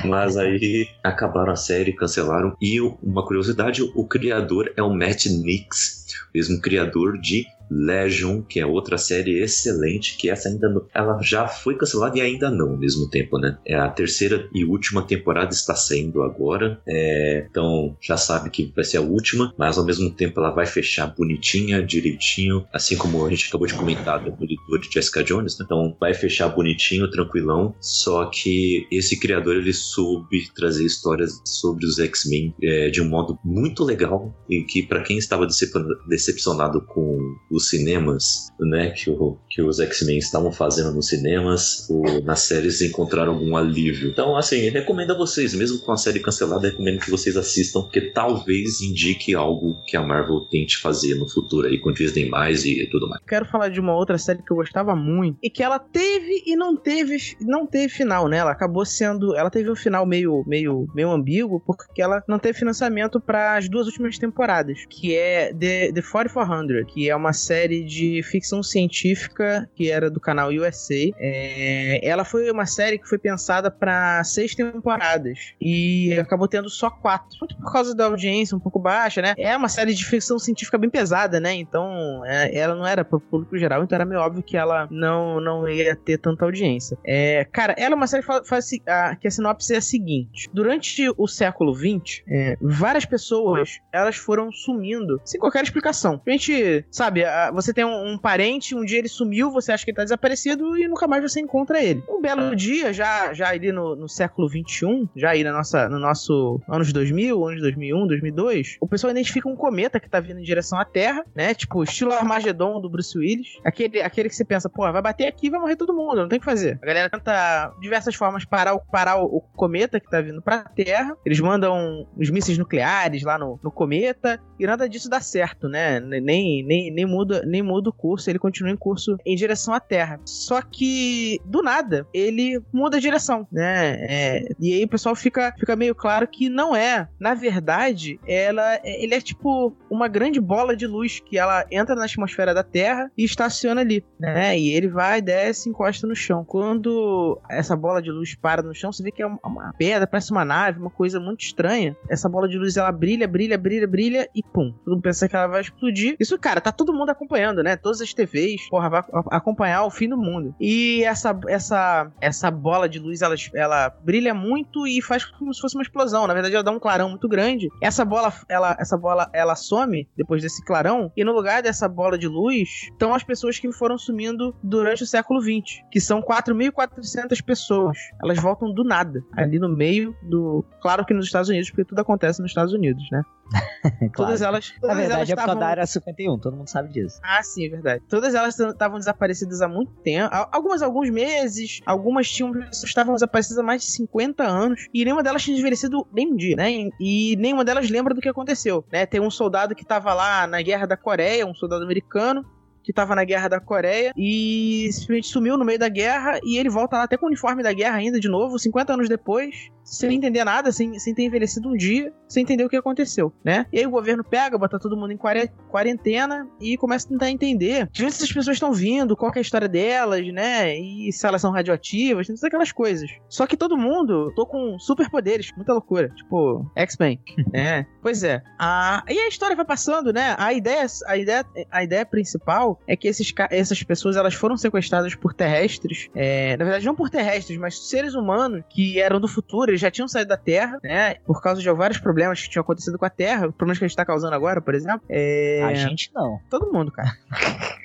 Mas aí acabaram a série, cancelaram. E uma curiosidade, o criador é o Matt Nix, mesmo criador de Legion, que é outra série excelente, que essa ainda não, ela já foi cancelada e ainda não ao mesmo tempo, né? É a terceira e última temporada está saindo agora, é, então já sabe que vai ser a última, mas ao mesmo tempo ela vai fechar bonitinha, direitinho, assim como a gente acabou de comentar do editor de Jessica Jones, né? Então vai fechar bonitinho, tranquilão. Só que esse criador ele soube trazer histórias sobre os X-Men é, de um modo muito legal e que para quem estava decep- decepcionado com os cinemas, né, que, o, que os X-Men estavam fazendo nos cinemas, o, nas séries encontraram algum alívio. Então, assim, recomendo a vocês, mesmo com a série cancelada, recomendo que vocês assistam, porque talvez indique algo que a Marvel tente fazer no futuro aí com Disney mais e tudo mais. Quero falar de uma outra série que eu gostava muito e que ela teve e não teve não teve final, né? Ela acabou sendo, ela teve um final meio meio meio ambíguo porque ela não teve financiamento para as duas últimas temporadas, que é The, The 4400, que é uma série de ficção científica que era do canal USA. É, ela foi uma série que foi pensada para seis temporadas e acabou tendo só quatro, muito por causa da audiência um pouco baixa, né? É uma série de ficção científica bem pesada, né? Então é, ela não era pro público geral, então era meio óbvio que ela não, não ia ter tanta audiência. É, cara, ela é uma série que, faz, faz, a, que a sinopse é a seguinte: durante o século XX, é, várias pessoas elas foram sumindo sem qualquer explicação. A gente, sabe, a, você tem um, um, parente, um dia ele sumiu, você acha que ele tá desaparecido e nunca mais você encontra ele. Um belo dia, já, já ali no, no século XXI, já aí na nossa, no nosso anos 2000, anos 2001, 2002, o pessoal identifica um cometa que tá vindo em direção à Terra, né? Tipo, estilo Armagedon do Bruce Willis. Aquele, aquele que você pensa, pô, vai bater aqui e vai morrer todo mundo, não tem o que fazer. A galera tenta diversas formas parar o, parar o, o cometa que tá vindo pra Terra. Eles mandam os mísseis nucleares lá no, no cometa e nada disso dá certo, né? Nem, nem, nem, muda, nem muda o curso, ele continua em curso em direção à Terra. Só que, do nada, ele muda a direção, né? É, e aí o pessoal fica, fica meio claro que não é. Na verdade, ela, ele é tipo uma grande bola de luz que ela entra na atmosfera da Terra e estaciona ali, né? E ele vai, desce, encosta no chão. Quando essa bola de luz para no chão, você vê que é uma pedra, parece uma nave, uma coisa muito estranha. Essa bola de luz ela brilha, brilha, brilha, brilha e pum. Todo mundo pensa que ela vai explodir. Isso, cara, tá todo mundo acompanhando, né? Todas as TVs, porra, vai acompanhar o fim do mundo. E essa essa essa bola de luz ela, ela brilha muito e faz como se fosse uma explosão. Na verdade, ela dá um clarão muito grande. Essa bola ela essa bola ela some depois desse clarão e no lugar dessa bola de luz estão as pessoas que foram sumindo durante o século XX, que são 4.400 pessoas. Elas voltam do nada, ali no meio do. Claro que nos Estados Unidos, porque tudo acontece nos Estados Unidos, né? claro. Todas elas. Todas Na verdade, elas é por tavam- da área 51, todo mundo sabe disso. Ah, sim, é verdade. Todas elas estavam desaparecidas há muito tempo. Al- Algumas alguns meses, algumas tinham estavam desaparecidas há mais de 50 anos e nenhuma delas tinha envelhecido nem um dia, né? E nenhuma delas lembra do que aconteceu, né? Tem um soldado que tava lá na Guerra da Coreia, um soldado americano que tava na Guerra da Coreia e simplesmente sumiu no meio da guerra e ele volta lá até com o uniforme da guerra ainda de novo, 50 anos depois, sem entender nada, sem, sem ter envelhecido um dia, sem entender o que aconteceu, né? E aí o governo pega, bota todo mundo em quare- quarentena e começa a tentar entender de onde essas pessoas estão vindo, qual que é a história delas, né? E se elas são radioativas, todas aquelas coisas. Só que todo mundo tô com superpoderes, muita loucura, tipo X-Men, né? Pois é. A... E a história vai passando, né? A ideia, a ideia, a ideia principal é que esses, essas pessoas elas foram sequestradas por terrestres, é, na verdade não por terrestres, mas seres humanos que eram do futuro, eles já tinham saído da Terra, né? Por causa de vários problemas que tinham acontecido com a Terra, problemas que a gente tá causando agora, por exemplo. É... A gente não. Todo mundo, cara.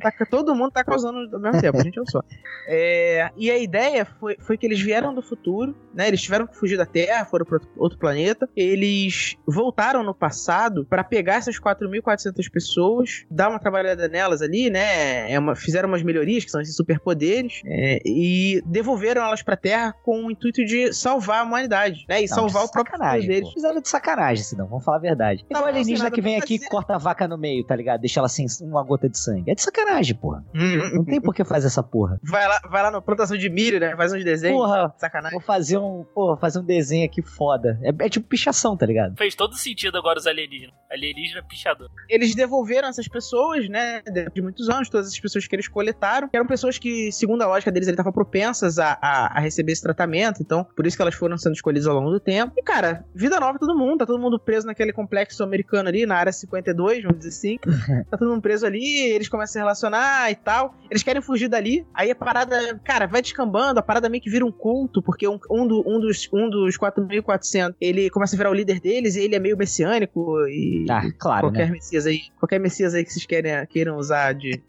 Tá- todo mundo tá causando ao mesmo tempo, a gente é um só. É, e a ideia foi, foi que eles vieram do futuro, né? Eles tiveram que fugir da Terra, foram para outro planeta. Eles voltaram no passado para pegar essas 4.400 pessoas, dar uma trabalhada nelas ali, né? É uma- fizeram umas melhorias, que são esses superpoderes, é, e devolveram elas pra Terra com o intuito de salvar a humanidade, né? E Não, salvar o próprio sacanagem, futuro deles. Fizeram de sacanagem, Sidão. Vamos falar a verdade. Igual Não, o alienígena que vem aqui e corta a vaca no meio, tá ligado? Deixa ela sem uma gota de sangue. É de sacanagem, porra. Hum, Não tem por que fazer essa porra. Vai lá, vai lá na plantação de milho, né? Faz uns desenhos. Porra, Sacanagem. vou fazer um, porra, fazer um desenho aqui foda. É, é tipo pichação, tá ligado? Fez todo sentido agora os alienígenas. Alienígena pichador. eles devolveram essas pessoas, né, de muitos anos, todas essas pessoas que eles coletaram, que eram pessoas que, segundo a lógica deles, ele estavam propensas a, a, a receber esse tratamento, então, por isso que elas foram sendo escolhidas ao longo do tempo. E, cara, vida nova todo mundo, tá todo mundo preso naquele complexo americano ali, na área 52, vamos dizer assim. tá todo mundo preso ali, eles começam a se relacionar e tal. Eles querem fugir dali, aí a parada, cara, vai descambando, a parada meio que vira um culto, porque um, um, do- um dos, um dos 4.400, ele começa a virar o líder deles, e ele é meio messiânico e Ah, claro, qualquer né? messias aí, qualquer messias aí que vocês querem, queiram usar de, de,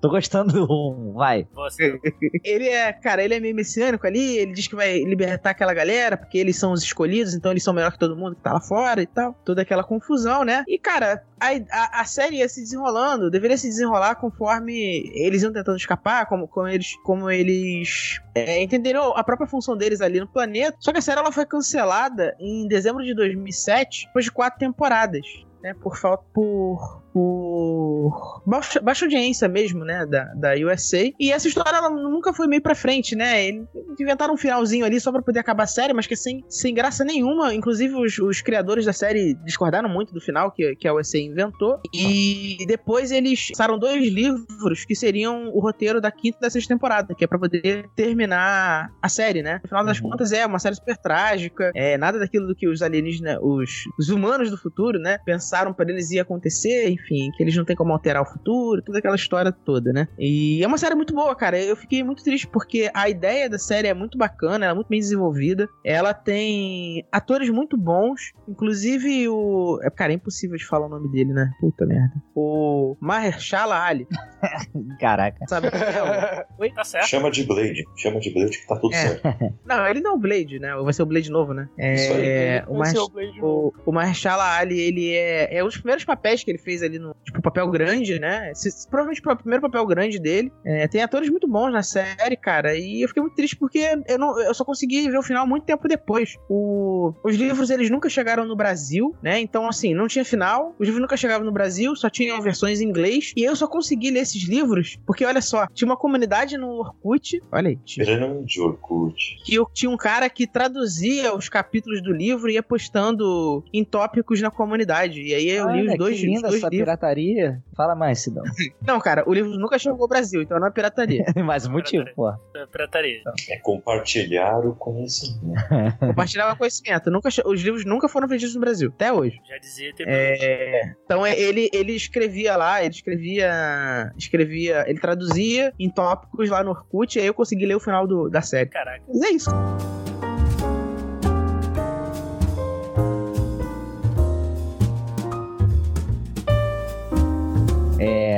Tô gostando do 1, vai. Você. Ele é, cara, ele é meio messiânico ali, ele diz que vai libertar aquela galera, porque eles são os escolhidos, então eles são melhor que todo mundo que tá lá fora e tal. Toda aquela confusão, né? E, cara, a, a, a série ia se desenrolando, deveria se desenrolar conforme eles iam tentando escapar, como, como eles, como eles é, entenderam a própria função deles ali no planeta. Só que a série ela foi cancelada em dezembro de 2007, depois de quatro temporadas. Né, por falta por por baixa, baixa audiência mesmo, né, da, da USA. E essa história ela nunca foi meio pra frente, né? Eles inventaram um finalzinho ali só pra poder acabar a série, mas que sem, sem graça nenhuma. Inclusive, os, os criadores da série discordaram muito do final que, que a USA inventou. E depois eles lançaram dois livros que seriam o roteiro da quinta e da sexta temporada, que é pra poder terminar a série, né? No final das Uhum. contas, é uma série super trágica. É nada daquilo do que os alienígenas, os, os humanos do futuro, né, pensaram pra eles ia acontecer, enfim, que eles não têm como alterar o futuro, toda aquela história toda, né? E é uma série muito boa, cara. Eu fiquei muito triste porque a ideia da série é muito bacana, ela é muito bem desenvolvida. Ela tem atores muito bons, inclusive o. É, cara, é impossível de falar o nome dele, né? Puta merda. O Mahershala Ali. Caraca. Sabe é? o- Oi? Tá certo. Chama de Blade. Chama de Blade que tá tudo É. certo. Não, ele não é o Blade, né? Vai ser o Blade novo, né? Isso aí. É. O Blade O, o Mahershala Ali, ele é, é um dos primeiros papéis que ele fez ali no. Tipo, papel grande, né? Esse- provavelmente o primeiro papel grande dele. É, tem atores muito bons na série, cara. E eu fiquei muito triste porque eu, não, eu só consegui ver o final muito tempo depois. O, os livros, eles nunca chegaram no Brasil, né? Então, assim, não tinha final. Os livros nunca chegavam no Brasil, só tinham versões em inglês. E eu só consegui ler esses livros porque, olha só, tinha uma comunidade no Orkut. Olha aí, tinha Grande Orkut. que eu tinha um cara que traduzia os capítulos do livro e ia postando em tópicos na comunidade. E aí eu li Olha, os dois, que linda os dois essa livros. Pirataria. Fala mais, Sidão. Não, cara, o livro nunca chegou ao Brasil, então não é pirataria. mais um motivo, pô. É Pirataria. É compartilhar o conhecimento. Compartilhava conhecimento. Nunca, che- os livros nunca foram vendidos no Brasil, até hoje. Já dizia ter É, então é, ele, ele escrevia lá, ele escrevia. Escrevia. Ele traduzia em tópicos lá no Orkut, e aí eu consegui ler o final do- da série. Caraca. Mas é isso.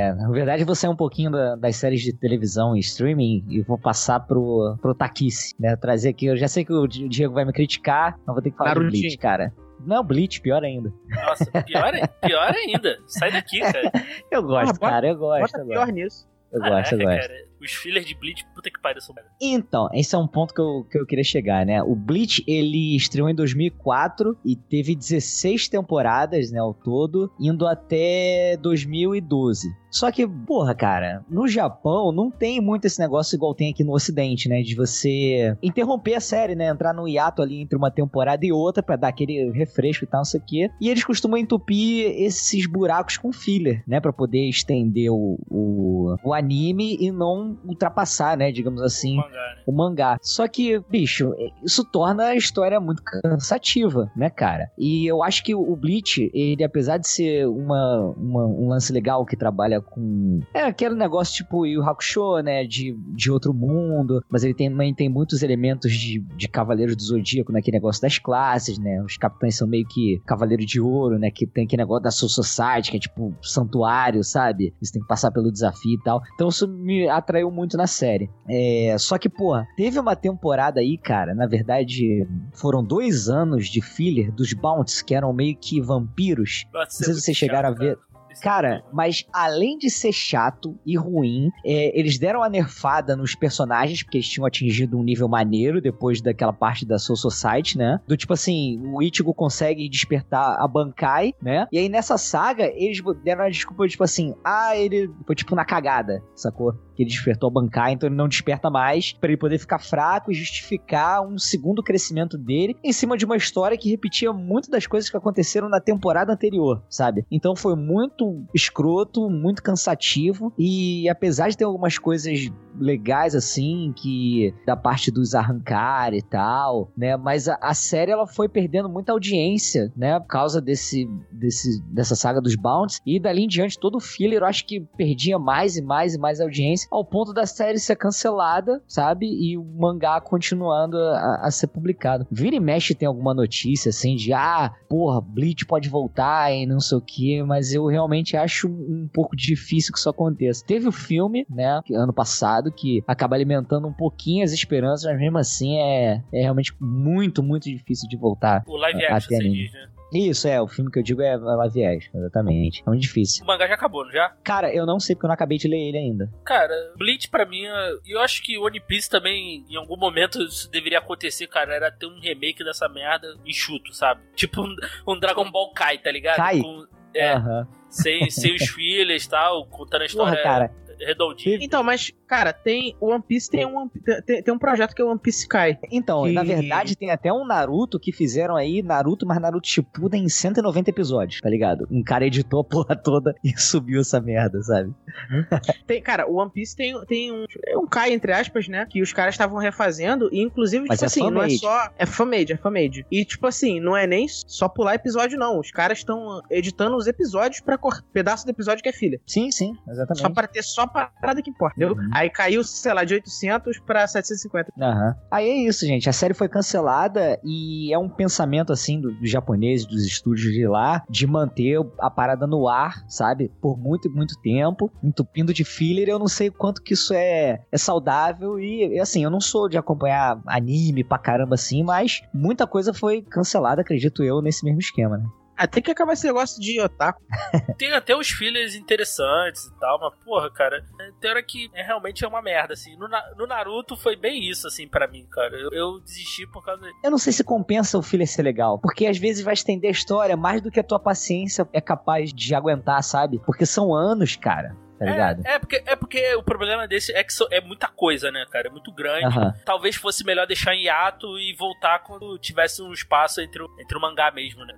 É, na verdade, vou sair um pouquinho da- das séries de televisão e streaming e vou passar pro, pro Taquice, né? Trazer aqui, eu já sei que o Di- Diego vai me criticar, mas vou ter que falar Narutinho. de Bleach, cara. Não, Bleach, pior ainda. Nossa, pior, pior ainda. Sai daqui, cara. Eu gosto, bota- cara, eu gosto, Bota eu pior gosto. nisso. Eu gosto, eu Caraca, gosto. cara. Os fillers de Bleach, puta que pariu, são Então, esse é um ponto que eu, que eu queria chegar, né? O Bleach, ele estreou em 2004 e teve 16 temporadas, né, ao todo, indo até 2012. Só que, porra, cara, no Japão não tem muito esse negócio igual tem aqui no Ocidente, né? De você interromper a série, né? Entrar no hiato ali entre uma temporada e outra pra dar aquele refresco e tal, não sei o quê. E eles costumam entupir esses buracos com filler, né? Pra poder estender o, o, o anime e não ultrapassar, né? Digamos assim, mangá, né? o mangá. Só que, bicho, isso torna a história muito cansativa, né, cara? E eu acho que o Bleach, ele, apesar de ser uma, uma- um lance legal que trabalha com. É aquele negócio tipo Yu Hakusho, né? De, de outro mundo, mas ele também tem muitos elementos de, de Cavaleiros do Zodíaco, naquele negócio das classes, né? Os capitães são meio que Cavaleiro de Ouro, né? Que tem aquele negócio da Soul Society, que é tipo santuário, sabe? Você tem que passar pelo desafio e tal. Então isso me atraiu muito na série. É, só que, porra, teve uma temporada aí, cara, na verdade, foram dois anos de filler dos Bounties, que eram meio que vampiros. Nossa, Não sei se vocês chegaram a ver. Cara, mas além de ser chato e ruim, é, eles deram uma nerfada nos personagens, porque eles tinham atingido um nível maneiro depois daquela parte da Soul Society, né? Do tipo assim, o Ichigo consegue despertar a Bankai, né? E aí nessa saga, eles deram a desculpa, tipo assim, ah, ele foi tipo na cagada, sacou? Que ele despertou a Bankai, então ele não desperta mais, pra ele poder ficar fraco e justificar um segundo crescimento dele em cima de uma história que repetia muito das coisas que aconteceram na temporada anterior, sabe? Então foi muito escroto, muito cansativo. E apesar de ter algumas coisas legais, assim, que da parte dos arrancar e tal, né? Mas a, a série, ela foi perdendo muita audiência, né? Por causa desse, desse, dessa saga dos Bounties. E dali em diante, todo o filler, eu acho que perdia mais e mais e mais audiência, ao ponto da série ser cancelada, sabe? E o mangá continuando a, a ser publicado. Vira e mexe tem alguma notícia, assim, de, ah, porra, Bleach pode voltar e não sei o que, mas eu realmente acho um pouco difícil que isso aconteça. Teve o filme, né, ano passado, que acaba alimentando um pouquinho as esperanças, mas mesmo assim é, é realmente muito, muito difícil de voltar. O live action, você diz, né? Isso, é, o filme que eu digo é live action, exatamente. É muito difícil. O mangá já acabou, não já? Cara, eu não sei porque eu não acabei de ler ele ainda. Cara, Bleach pra mim, eu acho que One Piece também, em algum momento, isso deveria acontecer, cara. Era ter um remake dessa merda enxuto, sabe? Tipo um, um Dragon Ball Kai, tá ligado? Kai? Com, é, sem, sem os filhos e tal, contando a história Porra, cara. Redondinha. Então, mas, cara, tem. O One Piece tem um, tem, tem um projeto que é o One Piece Kai. Então, Que- na verdade, tem até um Naruto que fizeram aí, Naruto, mas Naruto Shippuden em 190 episódios, tá ligado? Um cara editou a porra toda e subiu essa merda, sabe? Tem, cara, o One Piece tem, tem um, é um Kai, entre aspas, né? Que os caras estavam refazendo. E, inclusive, Mas tipo é assim, não é só. É fan-made, é fan-made. E, tipo assim, não é nem só pular episódio, não. Os caras estão editando os episódios pra cortar pedaço do episódio que é filha. Sim, sim, exatamente. Só para ter só a parada que importa, entendeu? Uhum. Aí caiu, sei lá, de 800 pra 750. Aham. Aí é isso, gente. A série foi cancelada e é um pensamento, assim, do- dos japoneses, dos estúdios de lá, de manter a parada no ar, sabe? Por muito, muito tempo, entupindo de filler. Eu não sei o quanto que isso é, é saudável e, assim, eu não sou de acompanhar anime pra caramba assim, mas muita coisa foi cancelada, acredito eu, nesse mesmo esquema, né? Ah, tem que acabar esse negócio de otaku. Tem até os fillers interessantes e tal, mas porra, cara, tem hora que é, realmente é uma merda, assim. No, no Naruto foi bem isso, assim, pra mim, cara. Eu, eu desisti por causa. Eu não sei se compensa o filler ser legal, porque às vezes vai estender a história mais do que a tua paciência é capaz de aguentar, sabe? Porque são anos, cara, tá ligado? É, é, porque, é porque o problema desse é que so- é muita coisa, né, cara? É muito grande. Talvez fosse melhor deixar em hiato e voltar quando tivesse um espaço entre o, entre o mangá mesmo, né?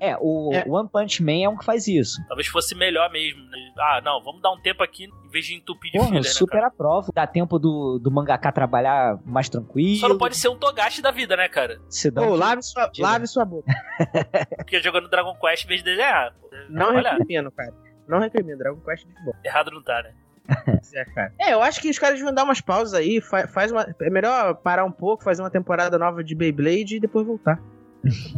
É, o É. One Punch Man é um que faz isso. Talvez fosse melhor mesmo. né? Ah, não, vamos dar um tempo aqui em vez de entupir de Porra, filler, né, super cara? aprovo. Dá tempo do, do mangaká trabalhar mais tranquilo. Só não pode ser um Togashi da vida, né, cara? Se dá Pô, um- lave sua, lave sua boca. Porque jogando Dragon Quest em vez de desenhar. Não Olha, recrimino, cara. Não recrimino. Dragon Quest é muito bom. errado não tá, né? É, cara. É, eu acho que os caras deviam dar umas pausas aí. fa- Faz uma, é melhor parar um pouco, fazer uma temporada nova de Beyblade e depois voltar.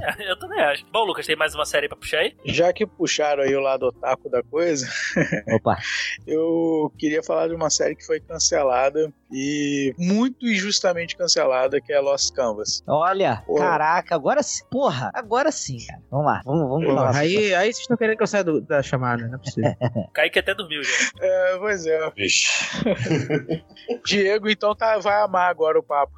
É, eu também acho. Bom, Lucas, tem mais uma série pra puxar aí? Já que puxaram aí o lado otaku da coisa, Opa. eu queria falar de uma série que foi cancelada e muito injustamente cancelada, que é Lost Canvas. Olha, Pô. caraca, agora sim. Porra, agora sim, cara. Vamos lá, vamos, vamos falar. Aí, aí vocês estão querendo que eu saia do- da chamada, não é possível. Kaique até dormiu já. É, pois é. Vixe. Diego, então tá, vai amar agora o papo.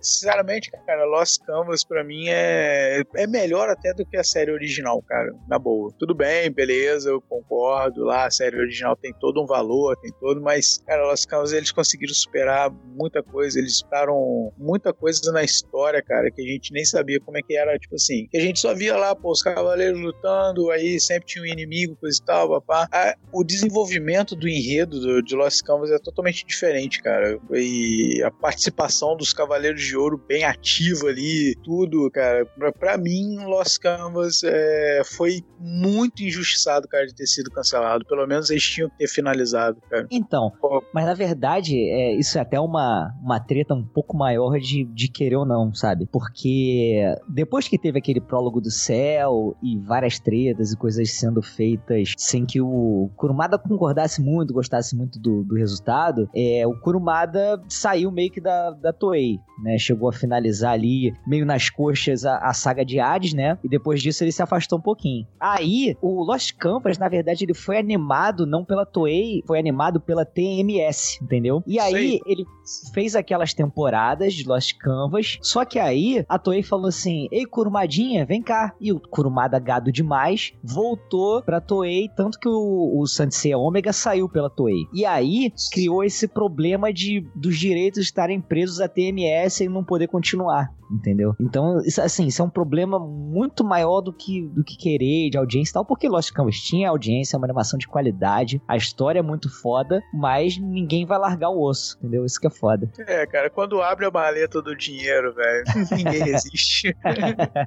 Sinceramente, cara, Lost Canvas pra mim é, é melhor até do que a série original, cara. Na boa. Tudo bem, beleza, eu concordo. Lá a série original tem todo um valor, tem todo, mas, cara, Lost Canvas eles conseguiram superar muita coisa. Eles superaram muita coisa na história, cara, que a gente nem sabia como é que era, tipo assim. Que a gente só via lá, pô, os cavaleiros lutando, aí sempre tinha um inimigo, coisa e tal, papá. O desenvolvimento do enredo do, de Lost Canvas é totalmente diferente, cara. E a participação dos Cavaleiros de Ouro bem ativa ali, tudo, cara. Pra, pra mim, Lost Canvas é, foi muito injustiçado, cara, de ter sido cancelado. Pelo menos eles tinham que ter finalizado, cara. Então, Pô. mas na verdade, é, isso é até uma, uma treta um pouco maior de, de querer ou não, sabe? Porque depois que teve aquele prólogo do céu e várias tretas e coisas sendo feitas sem que o Kurumada concordasse muito, gostasse muito do, do resultado, é, o Kurumada saiu meio que da, da Toei, né? Chegou a finalizar ali, meio nas coxas, a, a saga de Hades, né? E depois disso ele se afastou um pouquinho. Aí, o Lost Canvas, na verdade, ele foi animado não pela Toei, foi animado pela TMS, entendeu? E aí, Sei. ele fez aquelas temporadas de Lost Canvas, só que aí a Toei falou assim: Ei, Kurumadinha, vem cá. E o Kurumada, gado demais, voltou pra Toei, tanto que o, o Sansei Omega saiu pela Toei. E aí criou esse problema de dos direitos estarem presos à TMS e não poder continuar. Entendeu? Então, isso, assim, isso é um problema muito maior do que, do que querer de audiência e tal, porque Lost Canvas tinha audiência, é uma animação de qualidade, a história é muito foda, mas ninguém vai largar o osso, entendeu? Isso que é foda. É, cara, quando abre a maleta do dinheiro, velho, ninguém resiste.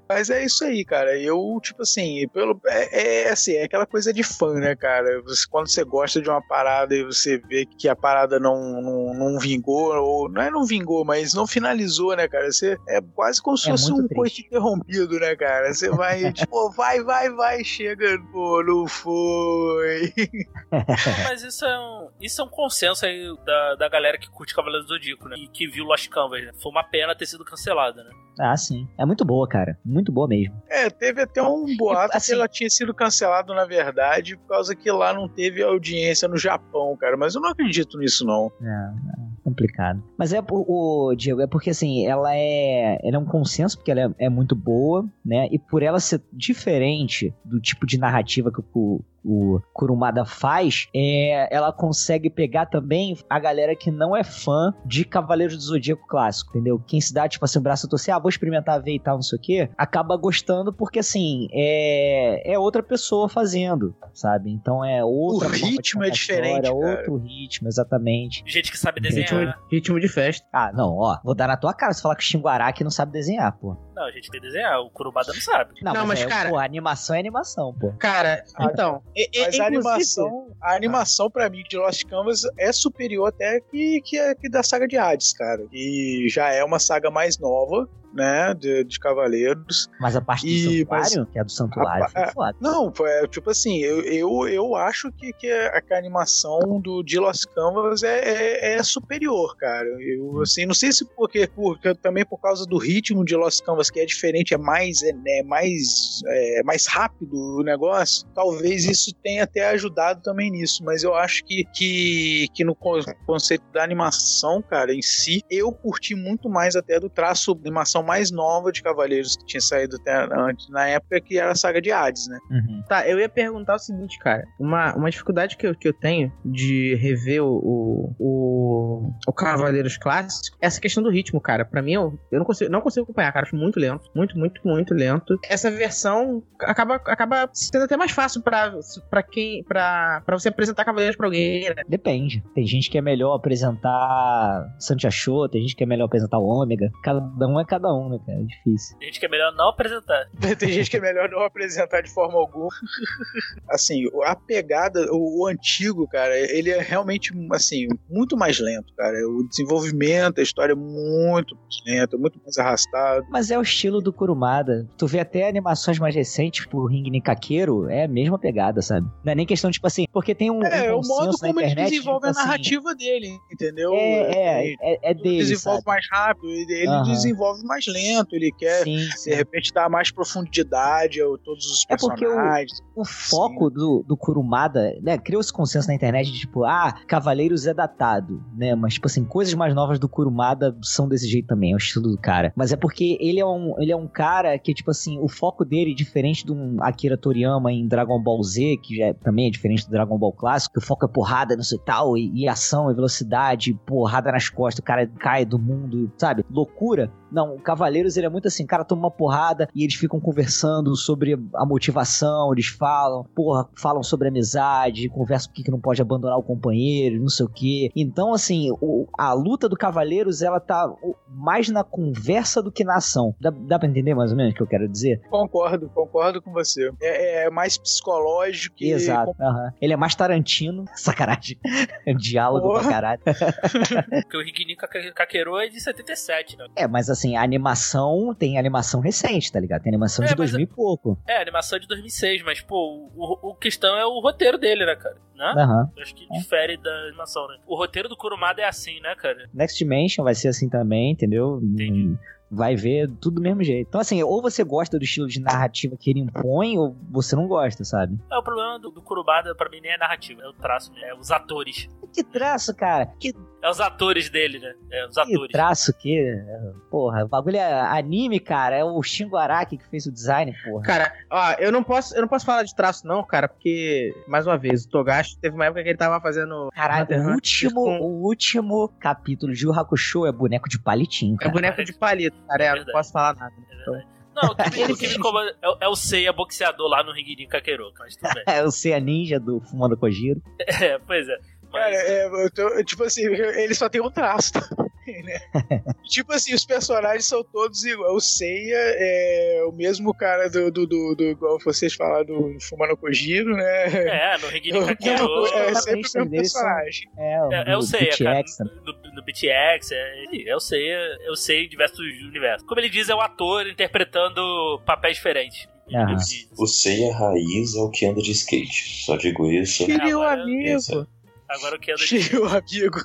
Mas é isso aí, cara. Eu, tipo assim, pelo, é, é assim, é aquela coisa de fã, né, cara? Você, quando você gosta de uma parada e você vê que a parada não, não, não vingou, ou não é não vingou, mas não finalizou, né, cara? Você é quase como se É fosse um coito interrompido, né, cara? Você vai, tipo, vai, vai, vai, chega, pô, não foi. Mas isso é um, isso é um consenso aí da, da galera que curte Cavaleiros do Zodíaco, né? E que viu Lost Canvas, né? Foi uma pena ter sido cancelada, né? Ah, sim. É muito boa, cara. Muito boa mesmo. É, teve até um boato assim- que ela tinha sido cancelada, na verdade, por causa que lá não teve audiência no Japão, cara. Mas eu não acredito nisso, não. É, é complicado. Mas é, o, o Diego, é porque assim, ela é, ela é um consenso, porque ela é, é muito boa, né? E por ela ser diferente do tipo de narrativa que o, o Kurumada faz, é, ela consegue pegar também a galera que não é fã de Cavaleiros do Zodíaco clássico, entendeu? Quem se dá, tipo assim, o braço a torcer, ah, vou experimentar ver e tal, não sei o quê, acaba gostando porque, assim, é, é outra pessoa fazendo, sabe? Então é outra O ritmo é diferente, história, cara. outro ritmo, exatamente. Gente que sabe desenhar. Ritmo de festa. Ah, não, ó, vou dar na tua cara se falar que o Xinguaraki não sabe desenhar, pô. Não, a gente tem que desenhar. O Kurumada não sabe. Não, Não, mas, mas, é, cara- pô, animação é animação, pô. Cara, então. e- e- Mas a animação, a animação pra mim de Lost Canvas é superior até que, que, que da saga de Hades, cara. E já é uma saga mais nova, né, de, de Cavaleiros. Mas a parte do E- santuário, que é do santuário, A- foi a- foda. Não, foi, tipo assim, eu, eu, eu acho que, que, a, que animação do, de Lost Canvas é, é, é superior, cara. Eu, assim, não sei se porque, porque também por causa do ritmo de Lost Canvas, que é diferente, é mais, é, é mais, é mais rápido o negócio, talvez isso tenha até ajudado também nisso, mas eu acho que, que, que no con- conceito da animação, cara, em si, eu curti muito mais até do traço da animação mais nova de Cavaleiros que tinha saído até antes, na época que era a saga de Hades, né? Uhum. Tá, eu ia perguntar o seguinte, cara. Uma, uma dificuldade que eu, que eu tenho de rever o, o, o, o Cavaleiros Clássicos é essa questão do ritmo, cara. Pra mim, eu, eu não, consigo, não consigo acompanhar, cara. Acho muito lento. Muito, muito, muito lento. Essa versão acaba, acaba sendo até mais fácil pra, pra quem. Pra, pra você apresentar Cavaleiros pra alguém, né? Depende. Tem gente que é melhor apresentar Santia Show, tem gente que é melhor apresentar o Ômega. Cada um é cada um, né, cara? É difícil. Tem gente que é melhor não apresentar. Tem gente que é melhor não apresentar de forma alguma. assim, a pegada, o, o antigo, cara, ele é realmente, assim, muito mais lento, cara. O desenvolvimento, a história é muito mais lenta, muito mais arrastado. Mas é o estilo do Kurumada. Tu vê até animações mais recentes, tipo o Ring Nikakeiro, é a mesma pegada, sabe? Não é nem questão, tipo assim, porque tem um, É, um o modo como ele internet, desenvolve tipo a assim, narrativa dele, entendeu? É, é, Ele é, é dele, desenvolve sabe? mais rápido, ele, ele Aham. desenvolve mais lento, ele quer, Sim, sim. de repente, dar mais profundidade a todos os É porque o- personagens. O foco do, do Kurumada, né, criou esse consenso na internet de tipo, ah, Cavaleiros é datado, né, mas tipo assim, coisas mais novas do Kurumada são desse jeito também, é o estilo do cara. Mas é porque ele é um, ele é um cara que, tipo assim, o foco dele, diferente de um Akira Toriyama em Dragon Ball Z, que já é- também é diferente do Dragon Ball clássico, que o foco é porrada, não sei tal, e, e ação, e velocidade, porrada nas costas, o cara cai do mundo, sabe? Loucura. Não, o Cavaleiros ele é muito assim, o cara toma uma porrada e eles ficam conversando sobre a motivação, eles falam, porra, falam sobre amizade, conversam por que que não pode abandonar o companheiro, não sei o quê. Então, assim, o- a luta do Cavaleiros, ela tá mais na conversa do que na ação. Dá, dá pra entender mais ou menos o que eu quero dizer? Concordo, concordo com você. É, é mais psicológico que Exato. aham. Ele é mais Tarantino. Sacanagem. Diálogo Porra. pra caralho. Porque o Rigini Kakeru é de 77, né? É, mas assim, a animação tem animação recente, tá ligado? Tem animação É, de mas 2000 e pouco. É, animação é de 2006, mas, pô, o, o questão é o roteiro dele, né, cara? Né? Eu acho que difere da animação, né? O roteiro do Kurumada é assim, né, cara? Next Dimension vai ser assim também, entendeu? Entendi. Hum, Vai ver tudo do mesmo jeito. Então, assim, ou você gosta do estilo de narrativa que ele impõe, ou você não gosta, sabe? É, o problema do, do Kurumada, pra mim, nem é narrativa, é o traço, é os atores. Que traço, cara. Que É os atores dele, né? É os Que atores. traço que. Porra, o bagulho é anime, cara. É o Shingo Araki que fez o design, porra. Cara, ó, eu não posso, eu não posso falar de traço não, cara, porque mais uma vez, o Togashi teve uma época que ele tava fazendo Caralho, o último, com- o último capítulo de Yu Hakusho é boneco de palitinho, é cara. boneco de palito, cara, é, eu não posso falar nada. É verdade. Não, o que, me- o que me incomoda é, o- é o Seiya boxeador lá no Ringirin Kakeroka, mas tudo bem. É o Seiya Ninja do Fumando Kojiro. É, pois é. Cara, Mas, é, eu tô- tipo assim, ele só tem um traço também, né? tipo assim, os personagens são todos iguais. O Seiya é o mesmo cara do, do, do, do igual vocês falaram, do Fumano Kojiro, né? é, no Ringirin Não, Kakeroka. é os sempre o mesmo deles são- personagem. É, o É, é o Seiya, cara. No, no BTX, é, é o Seiya, é o Seiya em diversos universos. Como ele diz, é o ator interpretando papéis diferentes. Diz. O Seiya raiz é o que anda de skate. Só digo isso. Shiryu, agora- amigo. Agora o que amigo.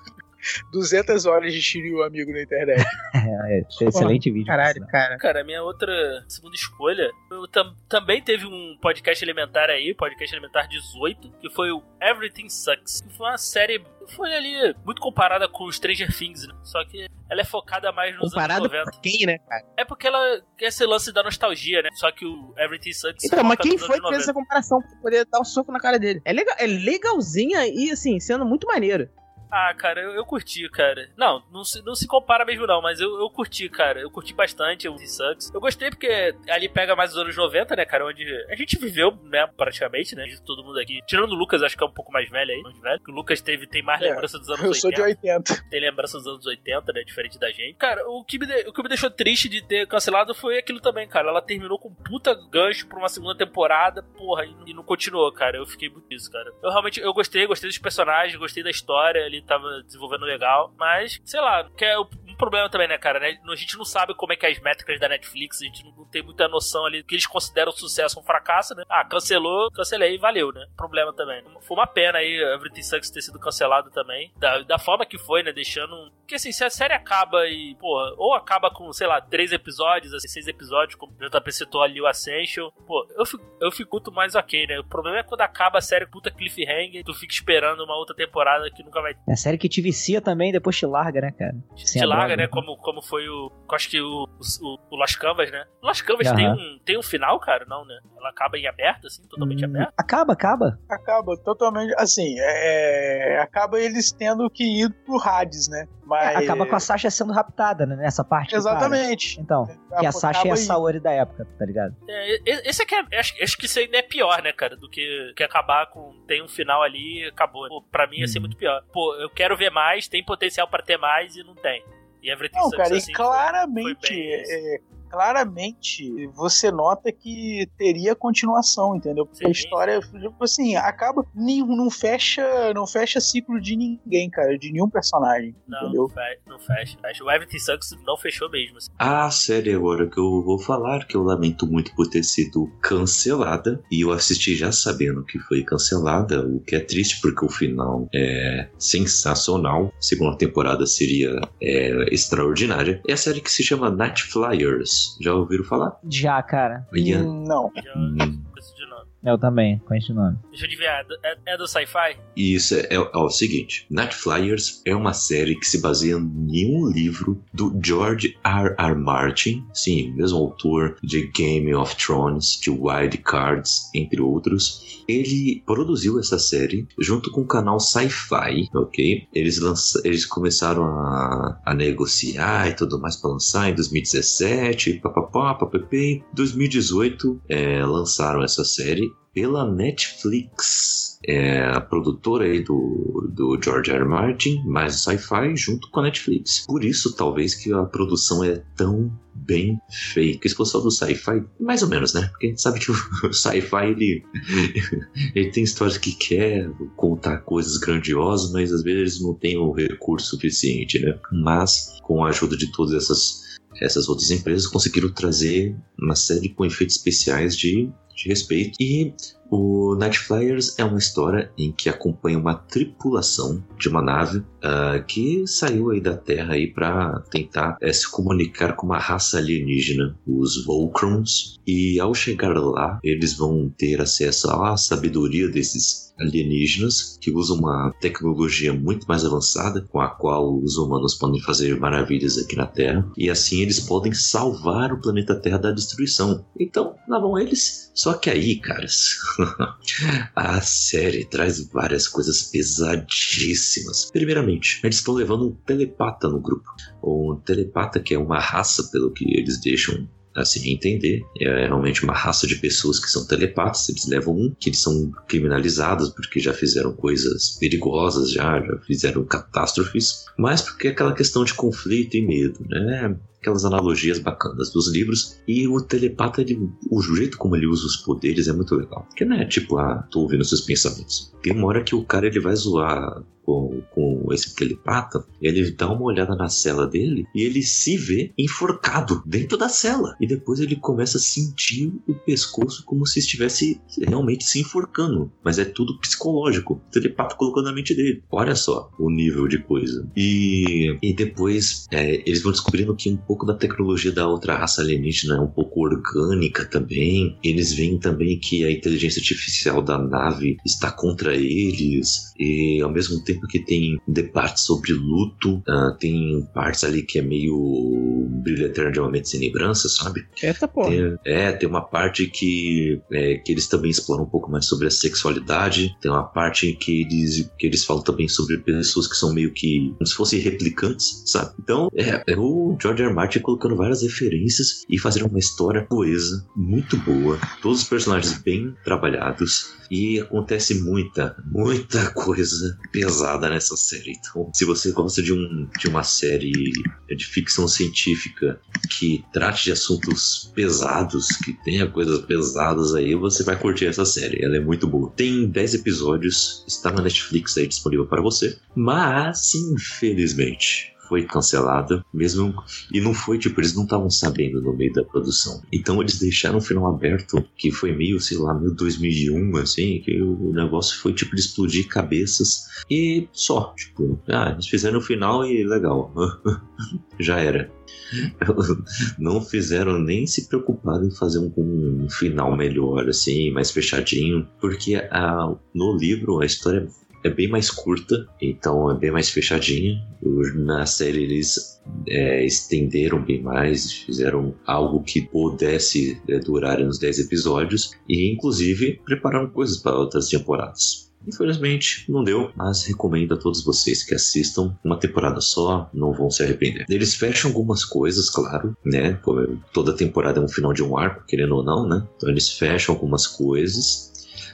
200 horas de Shiryu amigo na internet. É, é, excelente vídeo. Caralho, cara. Cara, a minha outra segunda escolha, eu tam- também teve um podcast elementar aí, podcast elementar 18, que foi o Everything Sucks, que foi uma série, foi ali muito comparada com Stranger Things, né? Só que ela é focada mais nos Comparado anos 90. com quem, né, cara? É porque ela quer esse lance da nostalgia, né? Só que o Everything Sucks Então, mas quem foi que fez 90. essa comparação pra poder dar um soco na cara dele? É, legal, é legalzinha e, assim, sendo muito maneiro. Ah, cara, eu, eu curti, cara. Não, não se, não se compara mesmo, não, mas eu, eu curti, cara. Eu curti bastante o The Sucks. Eu gostei porque ali pega mais os anos 90, né, cara? Onde a gente viveu, né, praticamente, né? de Todo mundo aqui. Tirando o Lucas, acho que é um pouco mais velho aí, mais velho. O Lucas teve, tem mais É, lembrança dos anos Eu 80. sou de 80. Tem lembrança dos anos 80, né? Diferente da gente. Cara, o que, me de- o que me deixou triste de ter cancelado foi aquilo também, cara. Ela terminou com um puta gancho pra uma segunda temporada, porra, e, e não continuou, cara. Eu fiquei muito isso, cara. Eu realmente eu gostei, gostei dos personagens, gostei da história, tava desenvolvendo legal, mas, sei lá, que é o- problema também, né, cara? né? A gente não sabe como é que é as métricas da Netflix, a gente não, tem muita noção ali do que eles consideram sucesso ou um fracasso, né? Ah, cancelou, cancelei, valeu, né? Problema também. Foi uma pena aí Everything Sucks ter sido cancelado também, da, da forma que foi, né? Deixando. um- Porque assim, se a série acaba e, porra, ou acaba com, sei lá, três episódios, assim, seis episódios, como o JP citou ali o Ascension, pô, eu fico, eu fico muito mais ok, né? O problema é quando acaba a série puta cliffhanger, tu fica esperando uma outra temporada que nunca vai É a série que te vicia também, depois te larga, né, cara? Sem te larga, droga. né? Como, como foi o. Acho que o, o, o Las Canvas, né? O Las Canvas tem, um, tem um final, cara? Não, né? Ela acaba em aberto, assim, totalmente Hum, aberto. Acaba, acaba. Acaba totalmente. Assim, é, acaba eles tendo que ir pro Hades, né? Mas. É, acaba com a Sasha sendo raptada, né? Nessa parte. para. Exatamente. Então, que a Sasha é a. Saori da época, tá ligado? É, esse aqui é. Acho, acho que isso ainda é pior, né, cara? Do que, que acabar com. Tem um final ali e acabou. Pô, pra mim ia ser Uhum. muito pior. Pô, eu quero ver mais, tem potencial pra ter mais e não tem. E Everything Não, cara, e assim, foi- claramente, foi bem isso. é, claramente você nota que teria continuação, entendeu? Porque a Sim. história, tipo assim, acaba, não fecha, não fecha ciclo de ninguém, cara, de nenhum personagem, Não, entendeu? não fecha, não fecha. fecha. O Everything Sucks não fechou mesmo. Assim. A série agora que eu vou falar, que eu lamento muito por ter sido cancelada, e eu assisti já sabendo que foi cancelada, o que é triste porque o final é sensacional. A segunda temporada seria é, extraordinária. É a série que se chama Night Flyers. Já ouviram falar? Já, cara. Ian? Hum, Não. Já Hum. Eu também, com esse nome. Deixa eu adivinhar, é do- é, é do sci-fi? Isso é, é o seguinte: Night Flyers é uma série que se baseia em um livro do George R. R. Martin, sim, mesmo autor de Game of Thrones, de Wild Cards, entre outros. Ele produziu essa série junto com o canal Sci-Fi, ok? Eles, lança, eles começaram a, a negociar e tudo mais para lançar em 2017, papapá, papapá. 2018 é, lançaram essa série pela Netflix. É a produtora aí do, do George R. Martin, mais Sci-Fi, junto com a Netflix. Por isso, talvez, que a produção é tão bem feita. Esse pessoal do Sci-Fi, mais ou menos, né? Porque a gente sabe que o Sci-Fi, ele, ele tem histórias que quer contar coisas grandiosas, mas às vezes não tem o recurso suficiente, né? Mas, com a ajuda de todas essas essas outras empresas conseguiram trazer uma série com efeitos especiais de, de respeito. E O Night Flyers é uma história em que acompanha uma tripulação de uma nave uh, que saiu aí da Terra aí para tentar é, se comunicar com uma raça alienígena, os Volcrons. E ao chegar lá, eles vão ter acesso à sabedoria desses alienígenas que usam uma tecnologia muito mais avançada com a qual os humanos podem fazer maravilhas aqui na Terra e assim eles podem salvar o planeta Terra da destruição. Então, lá vão eles. Só que aí, caras, a série traz várias coisas pesadíssimas. Primeiramente, eles estão levando um telepata no grupo. Um telepata que é uma raça, pelo que eles deixam assim entender. É realmente uma raça de pessoas que são telepatas, eles levam um, que eles são criminalizados porque já fizeram coisas perigosas, já, já fizeram catástrofes, mas porque é aquela questão de conflito e medo, né? Aquelas analogias bacanas dos livros. E o telepata, ele, o jeito como ele usa os poderes é muito legal. Porque não é tipo, ah, tô ouvindo seus pensamentos. Tem uma hora que o cara ele vai zoar com, com esse telepata, ele dá uma olhada na cela dele e ele se vê enforcado dentro da cela. E depois ele começa a sentir o pescoço como se estivesse realmente se enforcando. Mas é tudo psicológico. O telepata colocou na mente dele. Olha só o nível de coisa. E, e depois é, eles vão descobrindo que um pouco da tecnologia da outra raça alienígena é um pouco orgânica também. Eles veem também que a inteligência artificial da nave está contra eles. E ao mesmo tempo que tem debates sobre luto, uh, tem partes ali que é meio brilho eterno de uma mente sem lembrança, sabe? Eita porra. Tem, é, tem uma parte que, é, que eles também exploram um pouco mais sobre a sexualidade. Tem uma parte que eles, que eles falam também sobre pessoas que são meio que como se fossem replicantes, sabe? Então, é, é o George R. Martin colocando várias referências e fazendo uma história coesa, muito boa, todos os personagens bem trabalhados e acontece muita, muita coisa pesada nessa série. Então, se você gosta de, um, de uma série de ficção científica que trate de assuntos pesados, que tenha coisas pesadas aí, você vai curtir essa série. Ela é muito boa. Tem 10 episódios, está na Netflix aí disponível para você, mas infelizmente foi cancelada, mesmo. E não foi, tipo, eles não estavam sabendo no meio da produção. Então eles deixaram o final aberto, que foi meio, sei lá, meio 2001, assim, que o negócio foi, tipo, de explodir cabeças. E só, tipo, ah, eles fizeram o final e legal. Já era. não fizeram nem se preocupar em fazer um, um, final melhor, assim, mais fechadinho, porque no livro a história é bem mais curta, então é bem mais fechadinha. Na série eles é, estenderam bem mais, fizeram algo que pudesse é, durar uns 10 episódios e, inclusive, prepararam coisas para outras temporadas. Infelizmente não deu, mas recomendo a todos vocês que assistam uma temporada só, não vão se arrepender. Eles fecham algumas coisas, claro, né? Como toda temporada é um final de um arco, querendo ou não, né? Então eles fecham algumas coisas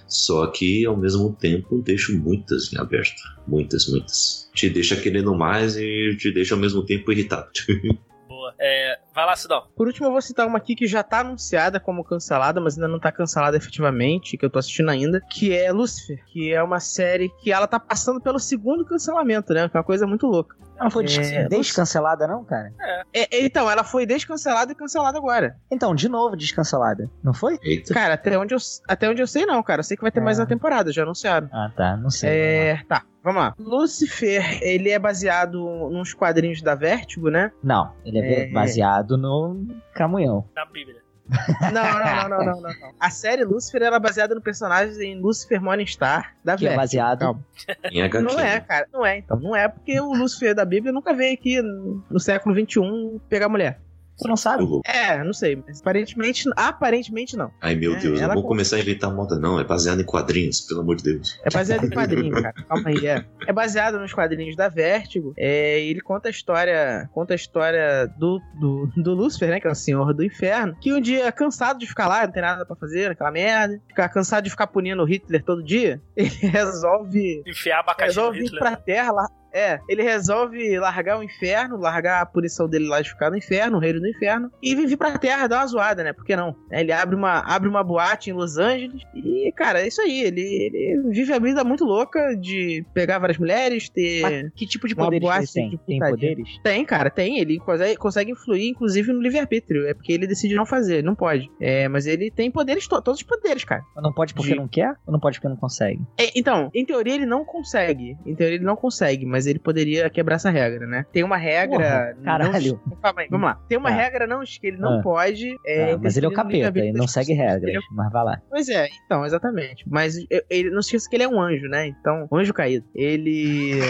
só que ao mesmo tempo deixo muitas em aberto. Muitas, muitas. Te deixa querendo mais e te deixa ao mesmo tempo irritado. Boa. É, vai lá, Sidão. Por último, eu vou citar uma aqui que já tá anunciada como cancelada, mas ainda não tá cancelada efetivamente, que eu tô assistindo ainda, que é Lucifer, que é uma série que ela tá passando pelo segundo cancelamento, né? Que é uma coisa muito louca. Ela foi é, descancelada, não, cara? É. é. Então, ela foi descancelada e cancelada agora. Então, de novo descancelada, não foi? Eita. Cara, até onde, eu, até onde eu sei, não, cara. Eu sei que vai ter é. mais uma temporada, já anunciaram. Ah, tá. Não sei. É. Tá. Vamos lá. Lucifer, ele é baseado nos quadrinhos da Vertigo, né? Não, ele é, é... baseado no Camunhão. Na Bíblia. Não, não, não, não, não, não, A série Lucifer era é baseada no personagem em Lucifer Morningstar da Que é baseado Calma. em HQ. Não é, cara. Não é, então. Não é porque o Lucifer da Bíblia nunca veio aqui no século XXI pegar mulher. Você não sabe? É, não sei. Mas aparentemente, aparentemente não. Ai, meu é, Deus, eu vou com... começar a inventar moda, não. É baseado em quadrinhos, pelo amor de Deus. É baseado em quadrinhos, cara. Calma aí. É, é baseado nos quadrinhos da Vertigo. É, ele conta a história. Conta a história do, do, do Lúcifer, né? Que é o senhor do inferno. Que um dia, cansado de ficar lá, não tem nada pra fazer, aquela merda. Ficar cansado de ficar punindo o Hitler todo dia. Ele resolve. Enfiar abacaxi resolve ir pra terra lá É, ele resolve largar o inferno, largar a punição dele lá de ficar no inferno, o reino do inferno, e vir pra terra dar uma zoada, né? Por que não? É, Ele abre uma, abre uma boate em Los Angeles e, cara, é isso aí. Ele, ele vive a vida muito louca de pegar várias mulheres, ter. Mas que tipo de Uma poderes boate ele tem? de Tem poderes? Tem, cara, tem. Ele consegue, consegue influir, inclusive, no livre-arbítrio. É porque ele decide não fazer, não pode. É, mas ele tem poderes, to- todos os poderes, cara. Ou não pode porque De- não quer? Ou não pode porque não consegue? É, então, em teoria ele não consegue. Em teoria ele não consegue, mas ele poderia quebrar essa regra, né? Tem uma regra. Porra, não- caralho. Calma aí, vamos lá. Tem uma Tá. regra não, que ele não Ah. pode. é, Ah, mas ele é o capeta, ele não segue regras, é- mas vai lá. Pois é, então, exatamente. Mas ele não se esqueça que ele é um anjo, né? Então, um anjo caído. Ele.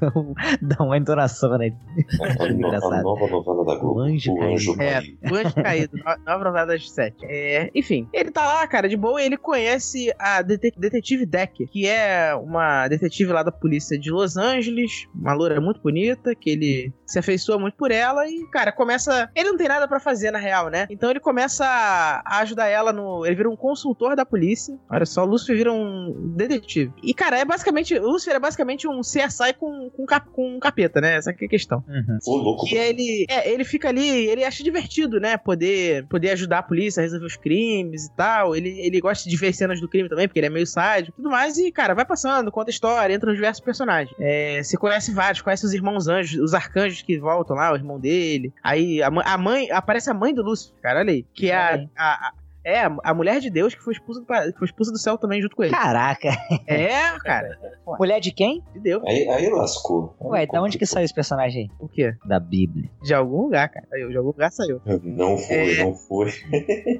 Não, dá uma entonação, né? A, no- a Engraçado. nova novela da Globo. O Anjo Caído. É, Caído. o anjo caído, no- nova novela das sete. É, enfim, ele tá lá, cara, de boa, e ele conhece a dete- detetive Decker, que é uma detetive lá da polícia de Los Angeles, uma loura muito bonita, que ele se afeiçoa muito por ela e, cara, começa. Ele não tem nada pra fazer, na real, né? Então ele começa a ajudar ela no. Ele vira um consultor da polícia. Olha só, o Lucifer vira um detetive. E, cara, é basicamente. O Lucifer é basicamente um CSI com, com, cap- com um capeta, né? Essa que é a questão. Uhum. Louco. E ele, é, ele fica ali, ele acha divertido, né? Poder, poder ajudar a polícia a resolver os crimes e tal. Ele, ele gosta de ver cenas do crime também, porque ele é meio sádico e tudo mais. E, cara, vai passando, conta a história, entra nos diversos personagens. É, você conhece vários, conhece os irmãos anjos, os arcanjos que voltam lá, o irmão dele. Aí a, mãe- a mãe, aparece a mãe do Lúcifer, cara, olha aí. Que é a- a- é, a mulher de Deus que foi expulsa do, foi expulsa do céu também junto com ele. Caraca, É, cara, mulher de quem? de Deus. Aí, aí lascou. Ué, da onde que saiu esse personagem aí? O quê? Da Bíblia. De algum lugar, cara. De algum lugar saiu. Não foi, É. não foi.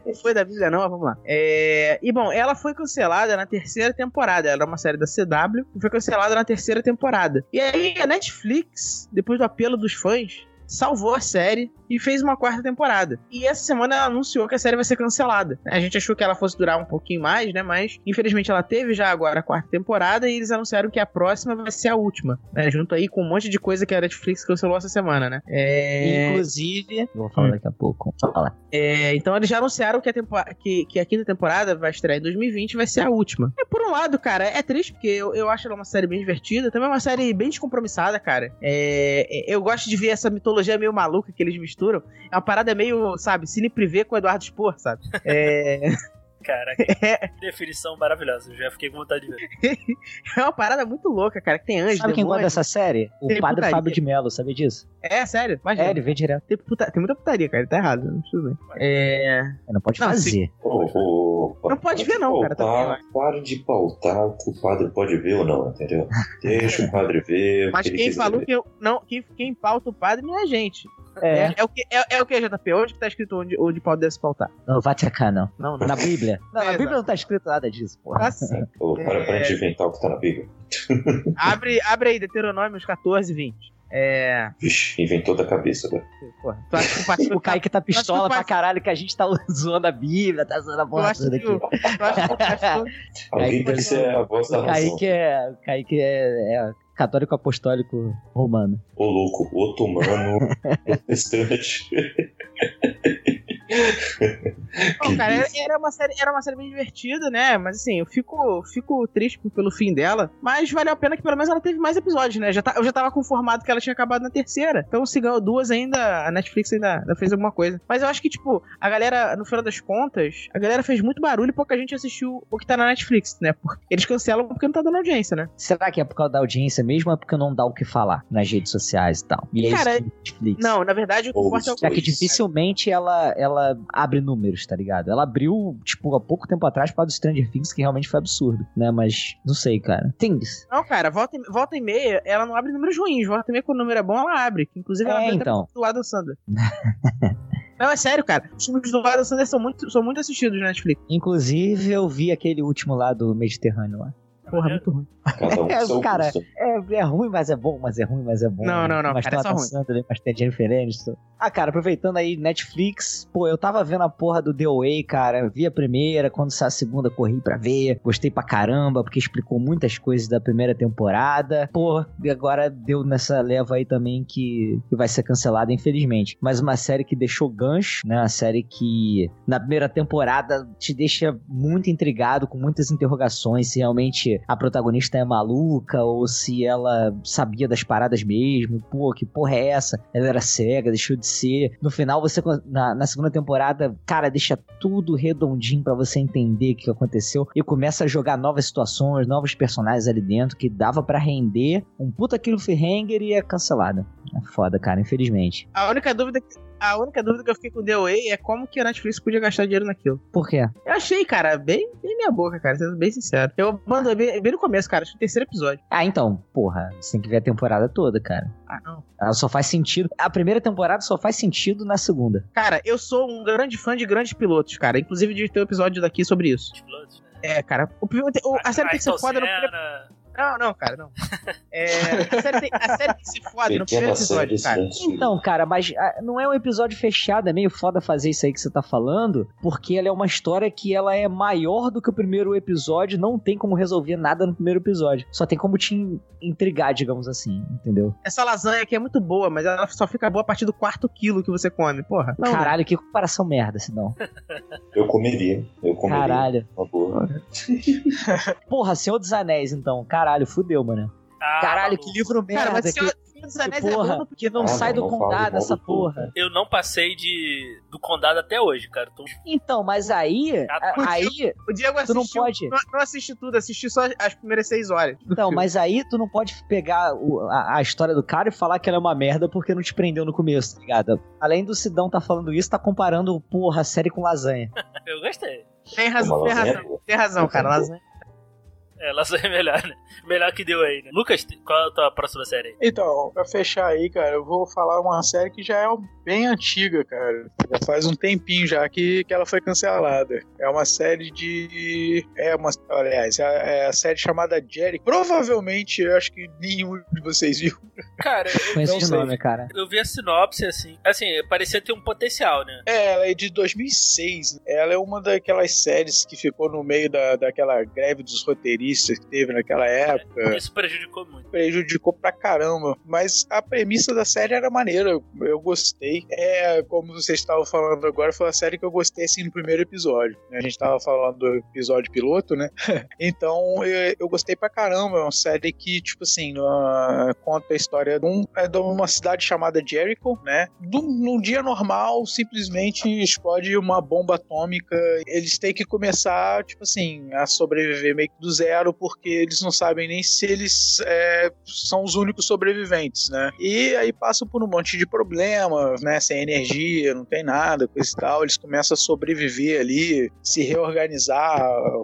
Não foi da Bíblia, não, mas vamos lá. É, E bom, ela foi cancelada na terceira temporada. Ela era uma série da CW e foi cancelada na terceira temporada. E aí a Netflix, depois do apelo dos fãs, salvou a série e fez uma quarta temporada. E essa semana ela anunciou que a série vai ser cancelada. A gente achou que ela fosse durar um pouquinho mais, né? Mas infelizmente ela teve já agora a quarta temporada e eles anunciaram que a próxima vai ser a última, né? Junto aí com um monte de coisa que a Netflix cancelou essa semana, né? É... Inclusive, eu vou falar daqui a pouco. Fala. É, então eles já anunciaram que a, tempo- que, que a quinta temporada vai estrear em 2020 e vai ser a última. É, por um lado, cara, é triste, porque eu, eu acho ela uma série bem divertida. Também é uma série bem descompromissada, cara. É, é, eu gosto de ver essa mitologia meio maluca que eles misturam. É uma parada meio, sabe, Cine Privé com o Eduardo Spor, sabe? É, Caraca, que definição maravilhosa. Eu já fiquei com vontade de ver. é uma parada muito louca, cara, que tem anjos, Sabe quem gosta dessa série? O Tem padre putaria. Fábio de Mello, sabia disso? É, sério, imagina. É, ele vê direto. Tem, puta- tem muita putaria, cara, ele tá errado, não tudo bem. É... Não pode Não, fazer. Ô, ô, Não pode ver não, cara, tá pautar, Para de pautar o que o padre pode ver ou não, entendeu? Deixa o padre ver. Mas quem falou ver. que eu, não, quem, quem pauta o padre não é a gente. É, É, é o que, é, é o que, JP? Onde que tá escrito onde, onde Paulo deve se pautar? não vai atacar, não. Não, não. Na Bíblia. Não, É, na Bíblia não tá escrito nada disso, porra. Ah, sim. Ô, para, para É. de inventar o que tá na Bíblia. abre, abre aí, Deuteronômios 14, 20. É. Vixe, inventou da cabeça agora. Porra, tu acha que o. O Kaique tá pistola pra caralho que a gente tá zoando a Bíblia, tá zoando a porra toda aqui. o, tu acha que o pastor. Alguém tem que ser a voz da razão. Kaique é, o Kaique é, é católico apostólico romano. Ô louco, otomano, protestante. Não, cara, era, era uma série, era uma série bem divertida, né? Mas assim, eu fico, fico triste pelo fim dela. Mas valeu a pena que pelo menos ela teve mais episódios, né? Já tá, eu já tava conformado que ela tinha acabado na terceira. Então, se ganhou duas ainda, a Netflix ainda, ainda fez alguma coisa. Mas eu acho que, tipo, a galera, no final das contas, a galera fez muito barulho e pouca gente assistiu o que tá na Netflix, né? Porque eles cancelam porque não tá dando audiência, né? Será que é por causa da audiência mesmo ou é porque não dá o que falar nas redes sociais e tal? E é Cara, isso que Netflix. Não, na verdade, o que Ou importa é o que dificilmente ela, ela abre números, tá ligado? Ela abriu, tipo, há pouco tempo atrás para do Stranger Things, que realmente foi absurdo, né? Mas, não sei, cara. Things. Não, cara, volta, e- volta e meia, ela não abre números ruins. Volta e meia, quando o número é bom, ela abre. Inclusive, ela É, até então. do Adam Sandler. Não, é sério, cara. Os filmes do Adam Sandler são muito, são muito assistidos na Netflix. Inclusive, eu vi aquele último lá do Mediterrâneo lá. Porra, muito ruim. Cada um É, cara. É, é ruim, mas é bom, mas é ruim, mas é bom. Não, não, não, Mas cara, tem é uma só ruim. Mas tem Jennifer Aniston. Ah, cara, aproveitando aí Netflix, pô, eu tava vendo a porra do The Way, cara. Vi a primeira, quando saiu a segunda, corri pra ver. Gostei pra caramba, porque explicou muitas coisas da primeira temporada. Pô, e agora deu nessa leva aí também que, que vai ser cancelada, infelizmente. Mas uma série que deixou gancho, né? Uma série que na primeira temporada te deixa muito intrigado, com muitas interrogações, se realmente a protagonista é maluca ou se ela sabia das paradas mesmo. Pô, que porra é essa? Ela era cega, deixou de ser. No final, você, na, na segunda temporada, cara, deixa tudo redondinho para você entender o que aconteceu e começa a jogar novas situações, novos personagens ali dentro que dava para render um puta cliffhanger e é cancelada. É foda, cara, infelizmente. A única dúvida que a única dúvida que eu fiquei com o The Way é como que a Netflix podia gastar dinheiro naquilo. Por quê? Eu achei, cara, bem, bem minha boca, cara, sendo bem sincero. Eu mandei bem, bem no começo, cara, acho que o terceiro episódio. Ah, então, porra, você tem que ver a temporada toda, cara. Ah, não. Ela só faz sentido. A primeira temporada só faz sentido na segunda. Cara, eu sou um grande fã de grandes pilotos, cara. Inclusive de ter um episódio daqui sobre isso. Né? É, cara. O, o- a série tem que ser foda no Não, não, cara, não. É, a, série tem, a série tem que ser foda no primeiro episódio, cara. Então, cara, mas ah, não é um episódio fechado, é meio foda fazer isso aí que você tá falando, porque ela é uma história que ela é maior do que o primeiro episódio, não tem como resolver nada no primeiro episódio. Só tem como te in- intrigar, digamos assim, entendeu? Essa lasanha aqui é muito boa, mas ela só fica boa a partir do quarto quilo que você come, porra. Não, Caralho, que comparação merda, senão. Eu comeria. Eu comeria. Caralho. Uma boa. Porra, Senhor dos Anéis, então. Caralho, fudeu, mano. ah, Caralho, que livro merda. Cara, mas que, Senhor Senhor dos que Anéis é porra, que não Ah, sai do não, fala condado essa do porra. Eu não passei de do condado até hoje, cara. Tô... Então, mas aí, Chato pra aí, O Diego Tu não assistiu. pode. Não, não assisti tudo, assisti só as primeiras seis horas. do então, mas aí tu não pode pegar o- a, a história do cara e falar que ela é uma merda porque não te prendeu no começo, tá ligado? Além do Sidão tá falando isso, tá comparando, porra, a série com lasanha. Eu gostei. Tem razão, tem razão. Tem razão, cara. Lasanha. É, é melhor, né? Melhor que deu aí, né? Lucas, qual é a tua próxima série aí? Então, pra fechar aí, cara, eu vou falar uma série que já é bem antiga, cara. Já faz um tempinho já que, que ela foi cancelada. É uma série de. É uma. Aliás, é é a série chamada Jerry. Provavelmente, eu acho que nenhum de vocês viu. Cara, eu, Conheço Não de sei. nome, cara. eu vi a sinopse, assim. Assim, parecia ter um potencial, né? É, ela é de 2006. Ela é uma daquelas séries que ficou no meio da, daquela greve dos roteiristas que teve naquela época. Isso prejudicou muito. prejudicou pra caramba. Mas a premissa da série era maneira, eu, eu gostei. É, como vocês estavam falando agora, foi uma série que eu gostei assim no primeiro episódio. né? A gente tava falando do episódio piloto, né? então eu, eu gostei pra caramba. É uma série que, tipo assim, ah, conta a história de, um, é de uma cidade chamada Jericho, né? Num, num dia normal, simplesmente explode uma bomba atômica. Eles têm que começar, tipo assim, a sobreviver meio que do zero, porque eles não sabem nem se eles é, são os únicos sobreviventes, né? E aí passam por um monte de problemas, né? Sem energia, não tem nada, coisa e tal. Eles começam a sobreviver ali, se reorganizar,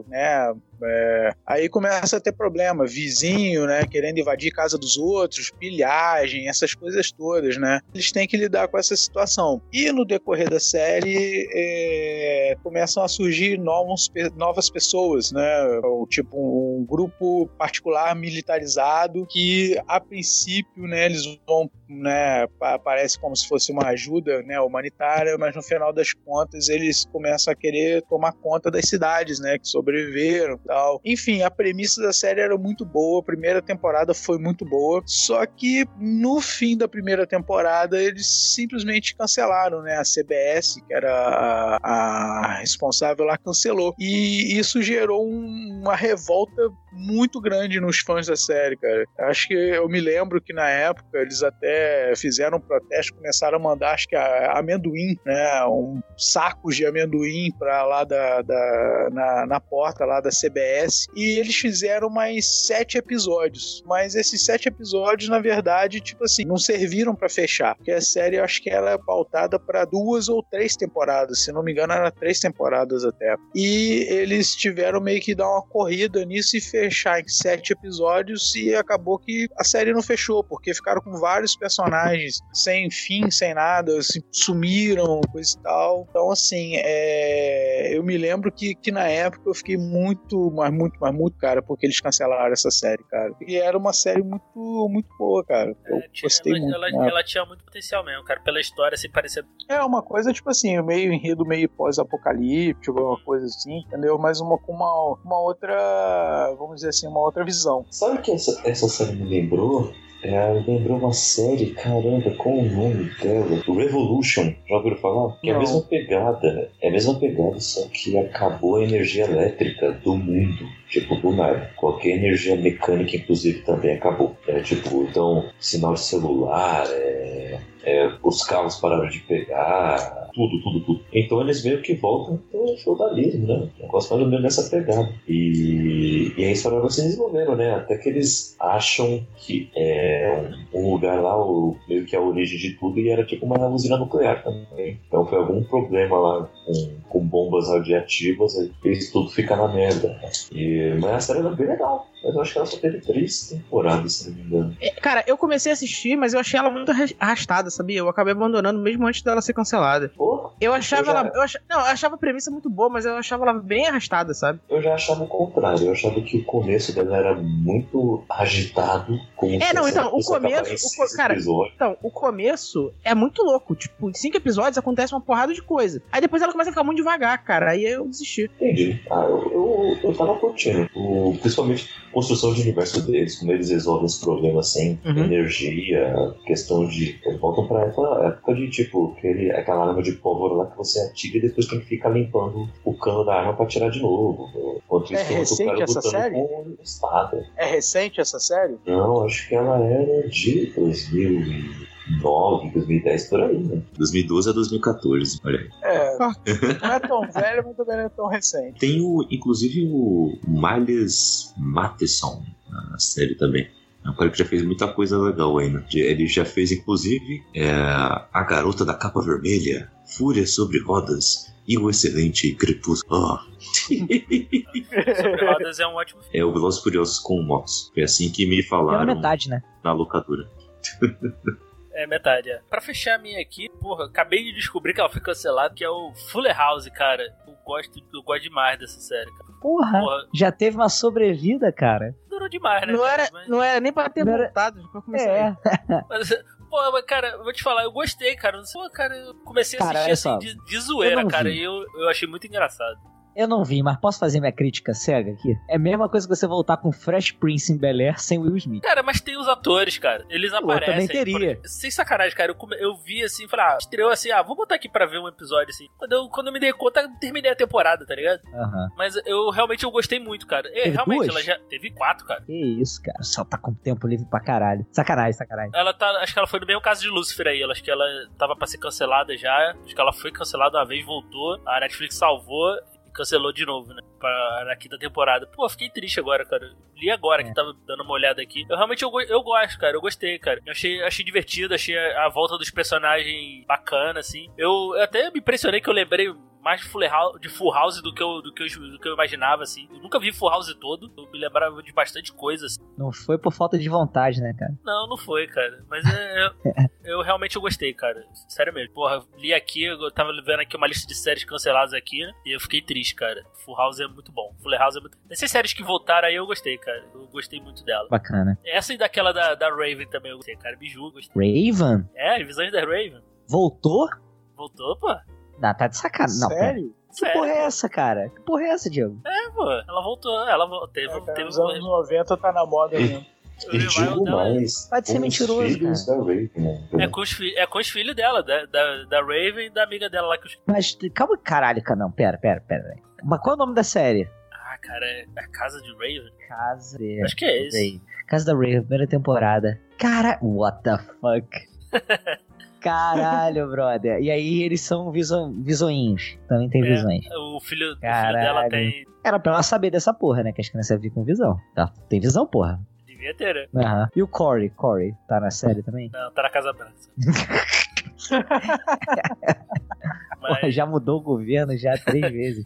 né? É, aí começa a ter problema, vizinho, né, querendo invadir casa dos outros, pilhagem, essas coisas todas, né? Eles têm que lidar com essa situação. E no decorrer da série é, começam a surgir novos, novas pessoas, né? O tipo um grupo particular militarizado que a princípio, né, eles vão, né, pa- parece como se fosse uma ajuda, né, humanitária, mas no final das contas eles começam a querer tomar conta das cidades, né, que sobreviveram, tal. Enfim, a premissa da série era muito boa, a primeira temporada foi muito boa, só que no fim da primeira temporada eles simplesmente cancelaram, né, a CBS, que era a, a responsável lá, cancelou. E isso gerou um- uma revolta muito grande nos fãs da série, cara. Acho que eu me lembro que na época eles até fizeram um protesto, começaram a mandar, acho que a, amendoim, né, um sacos de amendoim pra lá da, da- na, na porta lá da CBS. E eles fizeram mais sete episódios. Mas esses sete episódios, na verdade, tipo assim, não serviram pra fechar. Porque a série, eu acho que ela é pautada pra duas ou três temporadas. Se não me engano, era três temporadas até. E eles tiveram meio que dar uma corrida nisso e fechar em sete episódios. E acabou que a série não fechou, porque ficaram com vários personagens sem fim, sem nada, assim, sumiram, coisa e tal. Então, assim, é, eu me lembro que, que na época eu fiquei muito, mas muito, mas muito, cara, porque eles cancelaram essa série, cara. E era uma série muito, muito boa, cara. Eu É, tinha- gostei ela, muito. ela, né? ela tinha muito potencial mesmo, cara. Pela história, assim, parecia. É uma coisa, tipo assim, meio enredo meio pós-apocalíptico, uma coisa assim, entendeu? Mas uma com uma, uma outra, vamos dizer assim, uma outra visão. Sabe o que essa, essa série me lembrou? É, lembrou uma série, caramba, qual o nome dela? Revolution, já ouviram falar? Que é a mesma pegada, é a mesma pegada, só que acabou a energia elétrica do mundo. Tipo, do nada. Qualquer energia mecânica, inclusive, também acabou. É tipo, então, sinal de celular, é, é, os carros pararam de pegar, tudo, tudo, tudo. Então eles meio que voltam pro feudalismo, né? O negócio mais ou menos nessa pegada. E, e a história vai se desenvolvendo, né? Até que eles acham que é um, lugar lá, o, meio que a origem de tudo, e era tipo uma usina nuclear também. Então foi algum problema lá com, com bombas radioativas, aí fez tudo ficar na merda. né? E, mas a série era bem legal. Mas eu acho que ela só teve três temporadas, se não me engano. É, Cara, eu comecei a assistir, mas eu achei ela muito arras- arrastada, sabia? Eu acabei abandonando mesmo antes dela ser cancelada. Pô, Eu achava Eu já- ela. Eu ach... Não, eu achava a premissa muito boa, mas eu achava ela bem arrastada, sabe? eu já achava o contrário. Eu achava que o começo dela era muito agitado. Como É, não, então, o começo- o cara, episódios. Então, o começo é muito louco. Tipo, em cinco episódios acontece uma porrada de coisa. Aí depois ela começa a ficar muito devagar, cara. Aí eu desisti. Entendi. Ah, eu, eu, eu tava curtindo. O, principalmente construção de universo deles, como eles resolvem os problemas sem Uhum. energia, questão de. Eles voltam pra aquela época de tipo, aquele, aquela arma de pólvora lá que você atira e depois tem que ficar limpando o cano da arma pra tirar de novo. Enquanto É isso, outro recente cara essa série? com espada. É recente essa série? Não, acho que ela era de 2009, 2010 por aí, né? 2012 a 2014, olha aí. É. Não é tão velho, mas também não é tão recente. Tem o, inclusive o Miles Matheson na série também. É um cara que já fez muita coisa legal aí, né? Ele já fez, inclusive, é, A Garota da Capa Vermelha, Fúria sobre Rodas e o excelente Crepúsculo. Ah. Sobre rodas é um ótimo filme. é o Velozes Furiosos com motos. Foi assim que me Pela falaram metade, né? na locadora. É metade, é. Pra fechar a minha aqui, porra, acabei de descobrir que ela foi cancelada, que é o Fuller House, cara. Eu gosto, eu gosto demais dessa série, cara. Porra, Porra, já teve uma sobrevida, cara. durou demais, né? Não cara? era, Mas- não era nem pra ter Não era- voltado pra começar. É. Mas, pô, mas, cara, eu vou te falar, eu gostei, cara. Não sei, cara, eu comecei a Cara, assistir assim só, de, de zoeira, cara, vi. e eu, eu achei muito engraçado. Eu não vi, mas posso fazer minha crítica cega aqui? É a mesma coisa que você voltar com Fresh Prince em Bel Air sem Will Smith. Cara, mas tem os atores, cara. Eles aparecem. também teria. por- Sem sacanagem, cara. Eu, come- eu vi assim, falei, ah, estreou assim, ah, vou botar aqui pra ver um episódio assim. Quando eu, quando eu me dei conta, eu terminei a temporada, tá ligado? Aham. Mas eu realmente eu gostei muito, cara. É, Teve realmente, duas? ela já teve quatro, cara. Que isso, cara. Só tá com tempo livre pra caralho. Sacanagem, sacanagem. Ela tá. Acho que ela foi no mesmo caso de Lucifer aí. Ela, acho que ela tava pra ser cancelada já. Acho que ela foi cancelada uma vez, voltou. A Netflix salvou e cancelou de novo, né? Pra, na quinta temporada. Pô, fiquei triste agora, cara. Li agora É. que tava dando uma olhada aqui. Eu realmente eu, eu gosto, cara. Eu gostei, cara. Eu achei, achei divertido, achei a, a volta dos personagens bacana, assim. Eu, eu até me impressionei que eu lembrei mais de Full House, de Full House do que, eu, do, que eu, do que eu imaginava, assim. Eu nunca vi Full House todo. Eu me lembrava de bastante coisa, assim. Não foi por falta de vontade, né, cara? Não, não foi, cara. Mas é, eu, eu realmente eu gostei, cara. Sério mesmo. Porra, li aqui, eu tava vendo aqui uma lista de séries canceladas aqui, né? E eu fiquei triste, cara. Full House é muito bom. Fuller House é muito. Essas séries que voltaram aí eu gostei, cara. Eu gostei muito dela. Bacana. Essa e daquela da, da Raven também eu gostei, cara. Biju, gostei. Raven? É, Visões da Raven. Voltou? Voltou, pô. Não, tá de sacanagem. Não. Sério? Que Sério. porra é essa, cara? Que porra é essa, Diego? É, pô. Ela voltou. Ela teve, É, cara, teve nos anos um 90 tá na moda mesmo. E digo dela. mais, Pode ser mentiroso, filhos da Raven, né? É com, os, é com os filhos dela, da, da, da Raven e da amiga dela lá que os. Mas calma, caralho, cara. Não, pera, pera, pera. Mas qual é o nome da série? Ah, cara, é a casa de Raven? Casa. Acho que é esse. Raven. Casa da Raven, primeira temporada. Cara, what the fuck? Caralho, brother. E aí eles são viso... visoinhos. Também tem É. visões. O filho, o filho dela tem. Era pra ela saber dessa porra, né? Que as crianças vivem com visão. Tá, tem visão, porra. Devia ter, né? Aham. E o Corey? Corey, tá na série também? Não, tá na Casa Branca. Porra, Mas já mudou o governo já três vezes.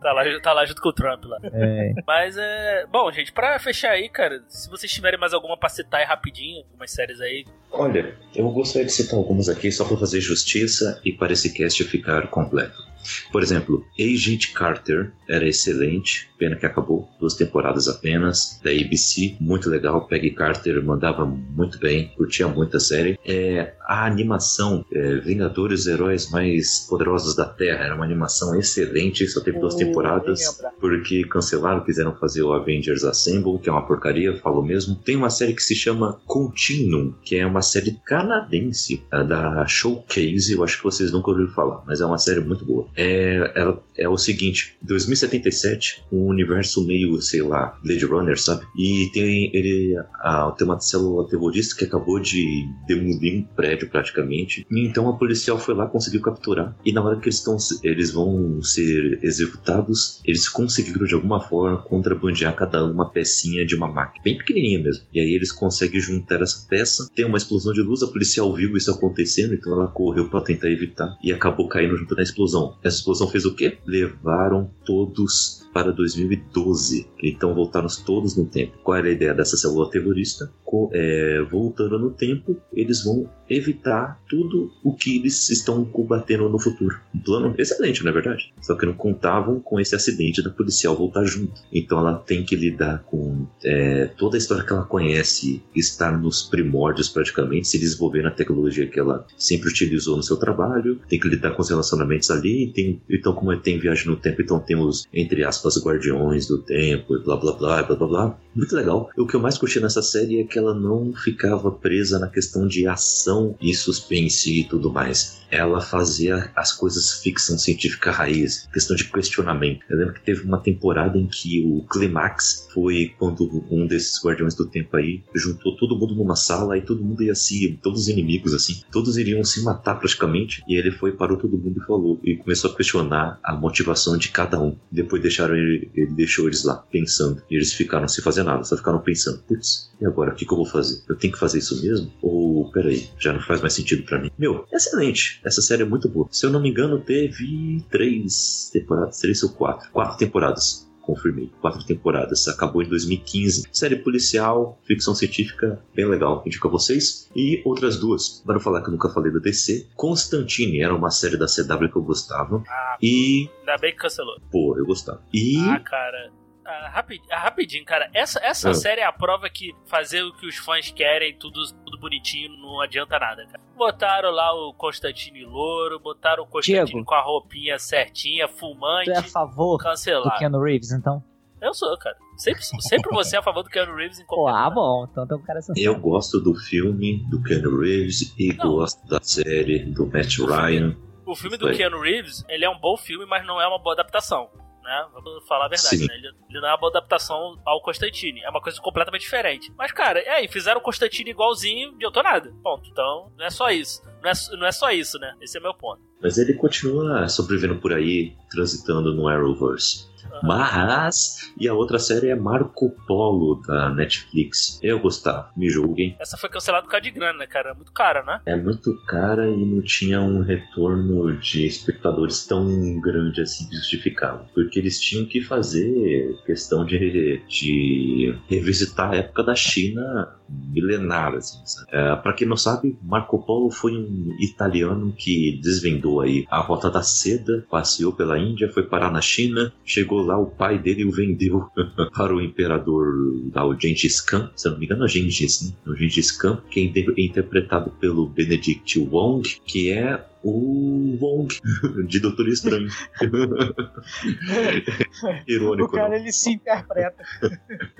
tá lá, tá lá junto com o Trump lá. É. Mas é. Bom, gente, pra fechar aí, cara, se vocês tiverem mais alguma pra citar aí rapidinho, algumas séries aí. Olha, eu gostaria de citar algumas aqui só para fazer justiça e para esse cast ficar completo. Por exemplo, Agent Carter era excelente, pena que acabou, duas temporadas apenas, da ABC, muito legal, Peggy Carter mandava muito bem, curtia muito a série. É, a animação é, Vingadores Heróis Mais Poderosos da Terra era uma animação excelente, só teve duas Oh, temporadas, porque cancelaram, quiseram fazer o Avengers Assemble, que é uma porcaria, falou mesmo. Tem uma série que se chama Continuum, que é uma série canadense, a da Showcase, eu acho que vocês nunca ouviram falar, mas é uma série muito boa. É, ela- é o seguinte, 2077, um universo meio, sei lá, Blade Runner, sabe? E tem ele a, tem uma célula terrorista que acabou de demolir um prédio praticamente. E então a policial foi lá, conseguiu capturar. E na hora que eles estão eles vão ser executados, eles conseguiram de alguma forma contrabandear cada uma pecinha de uma máquina, bem pequenininha mesmo. E aí eles conseguem juntar essa peça, tem uma explosão de luz, a policial viu isso acontecendo, então ela correu para tentar evitar e acabou caindo junto na explosão. Essa explosão fez o quê? Levaram todos para 2012. Então voltaram todos no tempo. Qual era a ideia dessa célula terrorista? É, voltando no tempo, eles vão evitar tudo o que eles estão combatendo no futuro. Um plano excelente, não é verdade? Só que não contavam com esse acidente da policial voltar junto. Então ela tem que lidar com é, toda a história que ela conhece, estar nos primórdios praticamente, se desenvolver na tecnologia que ela sempre utilizou no seu trabalho, tem que lidar com os relacionamentos ali, tem, então como tem viagem no tempo, então tem os, entre aspas, guardiões do tempo, e blá blá blá, blá blá blá. Muito legal. O que eu mais curti nessa série é que ela não ficava presa na questão de ação e suspense e tudo mais. Ela fazia as coisas ficção científica raiz, questão de questionamento. Eu lembro que teve uma temporada em que o clímax foi quando um desses guardiões do tempo aí juntou todo mundo numa sala e todo mundo ia se, todos os inimigos assim, todos iriam se matar praticamente. E ele foi, parou todo mundo e falou, e começou a questionar a motivação de cada um. Depois deixaram ele, ele deixou eles lá, pensando. E eles ficaram sem fazer nada, só ficaram pensando, putz, e agora, o que, que eu vou fazer? Eu tenho que fazer isso mesmo? Ou, peraí, já não faz mais sentido pra mim. Meu, excelente. Essa série é muito boa. Se eu não me engano, teve três temporadas, três ou quatro. Quatro temporadas. Confirmei. Quatro temporadas. Acabou em 2015. Série policial, ficção científica, bem legal. Indico a vocês. E outras duas. Para não falar que eu nunca falei da DC. Constantine era uma série da CW que eu gostava. Ah, E, ainda bem que cancelou. pô, eu gostava. E. Ah, cara. Ah, rapid- rapidinho, cara. Essa, essa Ah. série é a prova que fazer o que os fãs querem, tudo, tudo bonitinho, não adianta nada, cara. Botaram lá o Constantine louro, botaram o Constantine Diego. com a roupinha certinha, fumante, Tu é a favor do cancelar. Keanu Reeves, então? Eu sou, cara. Sempre, sempre você é a favor do Keanu Reeves em Pô, qualquer ah, bom. Então tem um cara Eu sensato. gosto do filme do Keanu Reeves e Não. gosto da série do Matt Ryan. O filme do. Keanu Reeves, ele é um bom filme, mas não é uma boa adaptação. Né? Vamos falar a verdade, né? Ele, ele não é uma boa adaptação ao Constantine. É uma coisa completamente diferente. Mas, cara, é aí, fizeram o Constantine igualzinho, de eu nada. Ponto. Então, não é só isso. Não é, não é só isso, né? Esse é meu ponto. Mas ele continua sobrevivendo por aí, transitando no Arrowverse. Mas. E a outra série é Marco Polo, da Netflix. Eu gostava, me julguem. Essa foi cancelada por causa de grana, né, cara? É muito cara, né? É muito cara e não tinha um retorno de espectadores tão grande assim que justificava. Porque eles tinham que fazer questão de, de revisitar a época da China milenar, assim? É, pra quem não sabe, Marco Polo foi um italiano que desvendou aí a rota da seda, passeou pela Índia, foi parar na China, chegou lá, o pai dele o vendeu para o imperador lá, o Gengis Khan, se não me engano é Gengis, né? O Gengis Khan, que é inter- interpretado pelo Benedict Wong, que é o Wong de Doutor Estranho. Irônico, o cara não? ele se interpreta.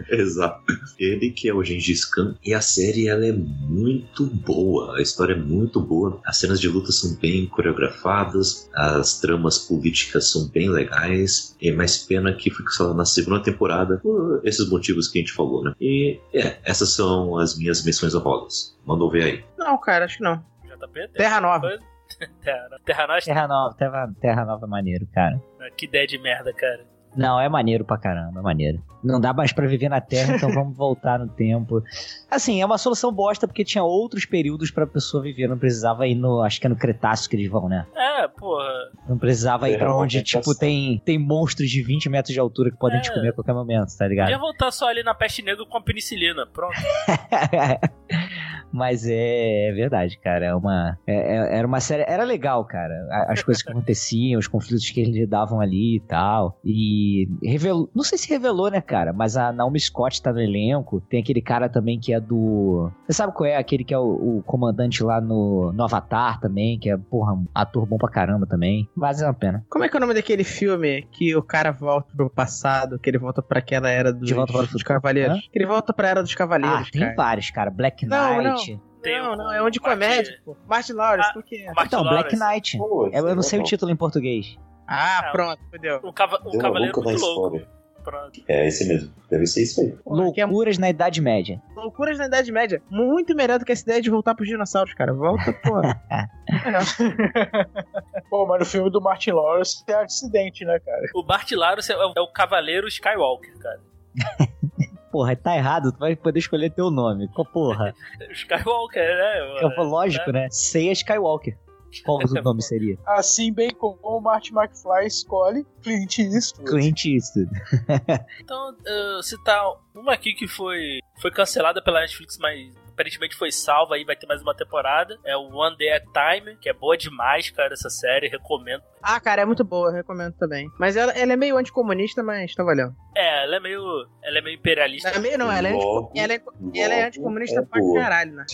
Exato. Ele que é o Gengis Khan. E a série ela é muito boa. A história é muito boa. As cenas de luta são bem coreografadas. As tramas políticas são bem legais. É mais pena que foi só na segunda temporada por esses motivos que a gente falou, né? E é, essas são as minhas missões honrosas. Mandou ver aí. Não, cara, acho que não. JP? Terra Nova. Coisa? Terra, Terra Nostra? Terra Nova, Terra, Terra Nova é maneiro, cara. Que ideia de merda, cara. Não, é maneiro pra caramba, é maneiro. Não dá mais pra viver na Terra, então vamos voltar no tempo. Assim, é uma solução bosta porque tinha outros períodos pra pessoa viver. Não precisava ir no. Acho que é no Cretáceo que eles vão, né? É, porra. Não precisava ir É, pra onde, realmente, tipo, essa- tem, tem monstros de 20 metros de altura que podem te É. comer a qualquer momento, tá ligado? Podia voltar só ali na peste negra com a penicilina. Pronto. Mas é, é verdade, cara. É uma, é- é- era uma série. Era legal, cara. As coisas que aconteciam, os conflitos que eles lidavam ali e tal. E revelou. Não sei se revelou, né, cara? Mas a Naomi Scott tá no elenco. Tem aquele cara também que é do. Você sabe qual é? Aquele que é o, o comandante lá no, no Avatar também, que é, porra, um ator bom pra caramba também. Vale a pena. Como é que é o nome daquele filme que o cara volta pro passado, que ele volta pra aquela era dos, De Volta para dos. Cavaleiros? Que ele volta pra era dos Ah, Cavaleiros, tem cara. vários, cara. Black Não, Knight. Tem não, o- não, é um de Martin- comédia, pô. Martin Lawrence, Ah, por quê? o Martin Então, Black Lawrence. Knight. Pô, Eu, eu não sei o título em português. Ah, É. pronto, fodeu. Um, cava uma cavaleiro muito louco. Pronto. É esse mesmo. Deve ser isso aí. É Loucuras na Idade Média. loucuras na Idade Média. Muito melhor do que essa ideia de voltar pros dinossauros, cara. Volta, pô. Pô, mas no filme do Martin Lawrence é acidente, né, cara? O Bart Laros é o, é o cavaleiro Skywalker, cara. Porra, tá errado, tu vai poder escolher teu nome. Qual porra? Skywalker, né? Eu vou, lógico, né? Ceia Skywalker. Qual o nome seria? Assim bem como o Martin McFly escolhe Clint Eastwood. Clint Eastwood. Então, uh, citar uma aqui que foi, foi cancelada pela Netflix, mas aparentemente foi salva aí, vai ter mais uma temporada. É o One Day at Time, que é boa demais, cara, essa série, recomendo. ah, cara, é muito boa, eu recomendo também. Mas ela, ela é meio anticomunista, mas tá valendo. É, ela é meio, ela é meio imperialista. Não é meio, não, ela é, Logo, ela é, ela é logo anticomunista é pra caralho, né?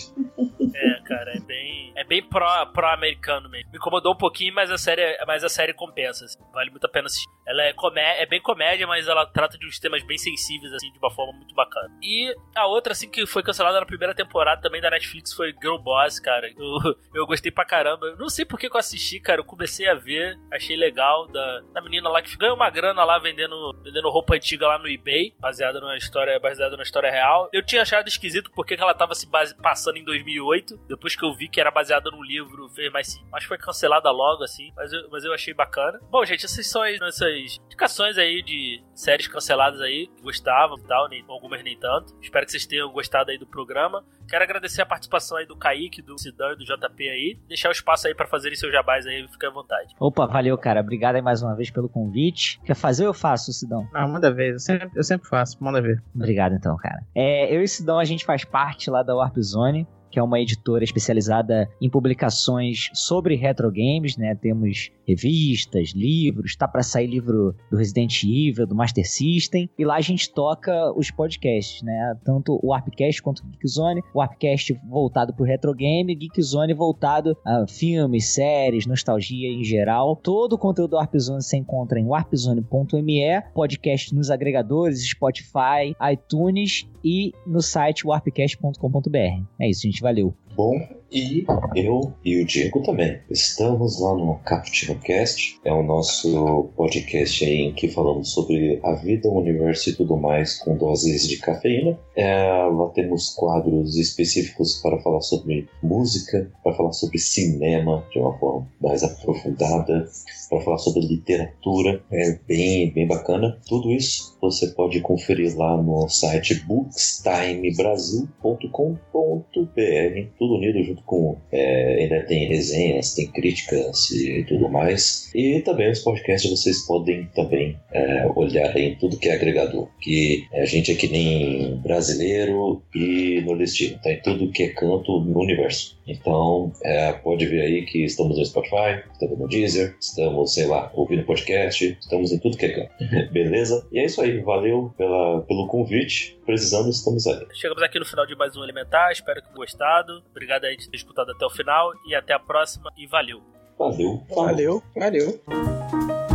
É, cara, é bem, é bem pró, pró-americano mesmo. Me incomodou um pouquinho, mas a série, mas a série compensa, assim. vale muito a pena assistir. Ela é, comé é bem comédia, mas ela trata de uns temas bem sensíveis, assim, de uma forma muito bacana. E a outra, assim, que foi cancelada na primeira temporada também da Netflix foi Girl Boss, cara. Eu, eu gostei pra caramba. Não sei por que eu assisti, cara. Eu comecei a ver, achei legal, da, da menina lá que ganhou uma grana lá vendendo, vendendo roupa antiga lá no eBay, baseada numa história, baseada numa história real. Eu tinha achado esquisito porque que ela tava se base- passando em 2008. Depois que eu vi que era baseada num livro, fez mais sim. Mas foi cancelada logo, assim. Mas eu, mas eu achei bacana. Bom, gente, essas são as nossas indicações aí de séries canceladas aí, gostavam e tal, nem, algumas nem tanto. Espero que vocês tenham gostado aí do programa. Quero agradecer a participação aí do Kaique, do Sidão e do JP aí. Deixar o espaço aí pra fazerem seus jabás aí, fica à vontade. Opa, valeu, cara. Obrigado aí mais uma vez pelo convite. Quer fazer ou eu faço, Sidão? Não, manda ver, eu sempre, eu sempre faço, manda ver. Obrigado, então, cara. É, eu e Sidão, a gente faz parte lá da Warp Zone, que é uma editora especializada em publicações sobre retro games, né? Temos revistas, livros, tá para sair livro do Resident Evil, do Master System, e lá a gente toca os podcasts, né? Tanto o Warpcast quanto o Geekzone, o Warpcast voltado pro retro game, Geekzone voltado a filmes, séries, nostalgia em geral. Todo o conteúdo do Warpzone você encontra em warpzone.me, podcast nos agregadores, Spotify, iTunes e no site warpcast.com.br. É isso, gente. Valeu. Bom, e eu e o Diego também. Estamos lá no CaptivaCast, é o nosso podcast em que falamos sobre a vida, o universo e tudo mais com doses de cafeína. É, lá temos quadros específicos para falar sobre música, para falar sobre cinema de uma forma mais aprofundada, para falar sobre literatura. É bem, bem bacana. Tudo isso você pode conferir lá no site bookstimebrasil.com.br. Tudo unido junto com. é, ainda tem resenhas, tem críticas e tudo mais. E também os podcasts vocês podem também é, olhar em tudo que é agregador. Que a gente é que nem brasileiro e nordestino, tá em tudo que é canto no universo. Então, é, pode ver aí que estamos no Spotify, estamos no Deezer, estamos, sei lá, ouvindo podcast, estamos em tudo que é canto. Beleza? E é isso aí, valeu pela, pelo convite. Precisando, estamos aí. Chegamos aqui no final de mais um Elementar, espero que tenham gostado. Obrigado aí de ter escutado até o final e até a próxima e valeu! Valeu. falou. Valeu, valeu.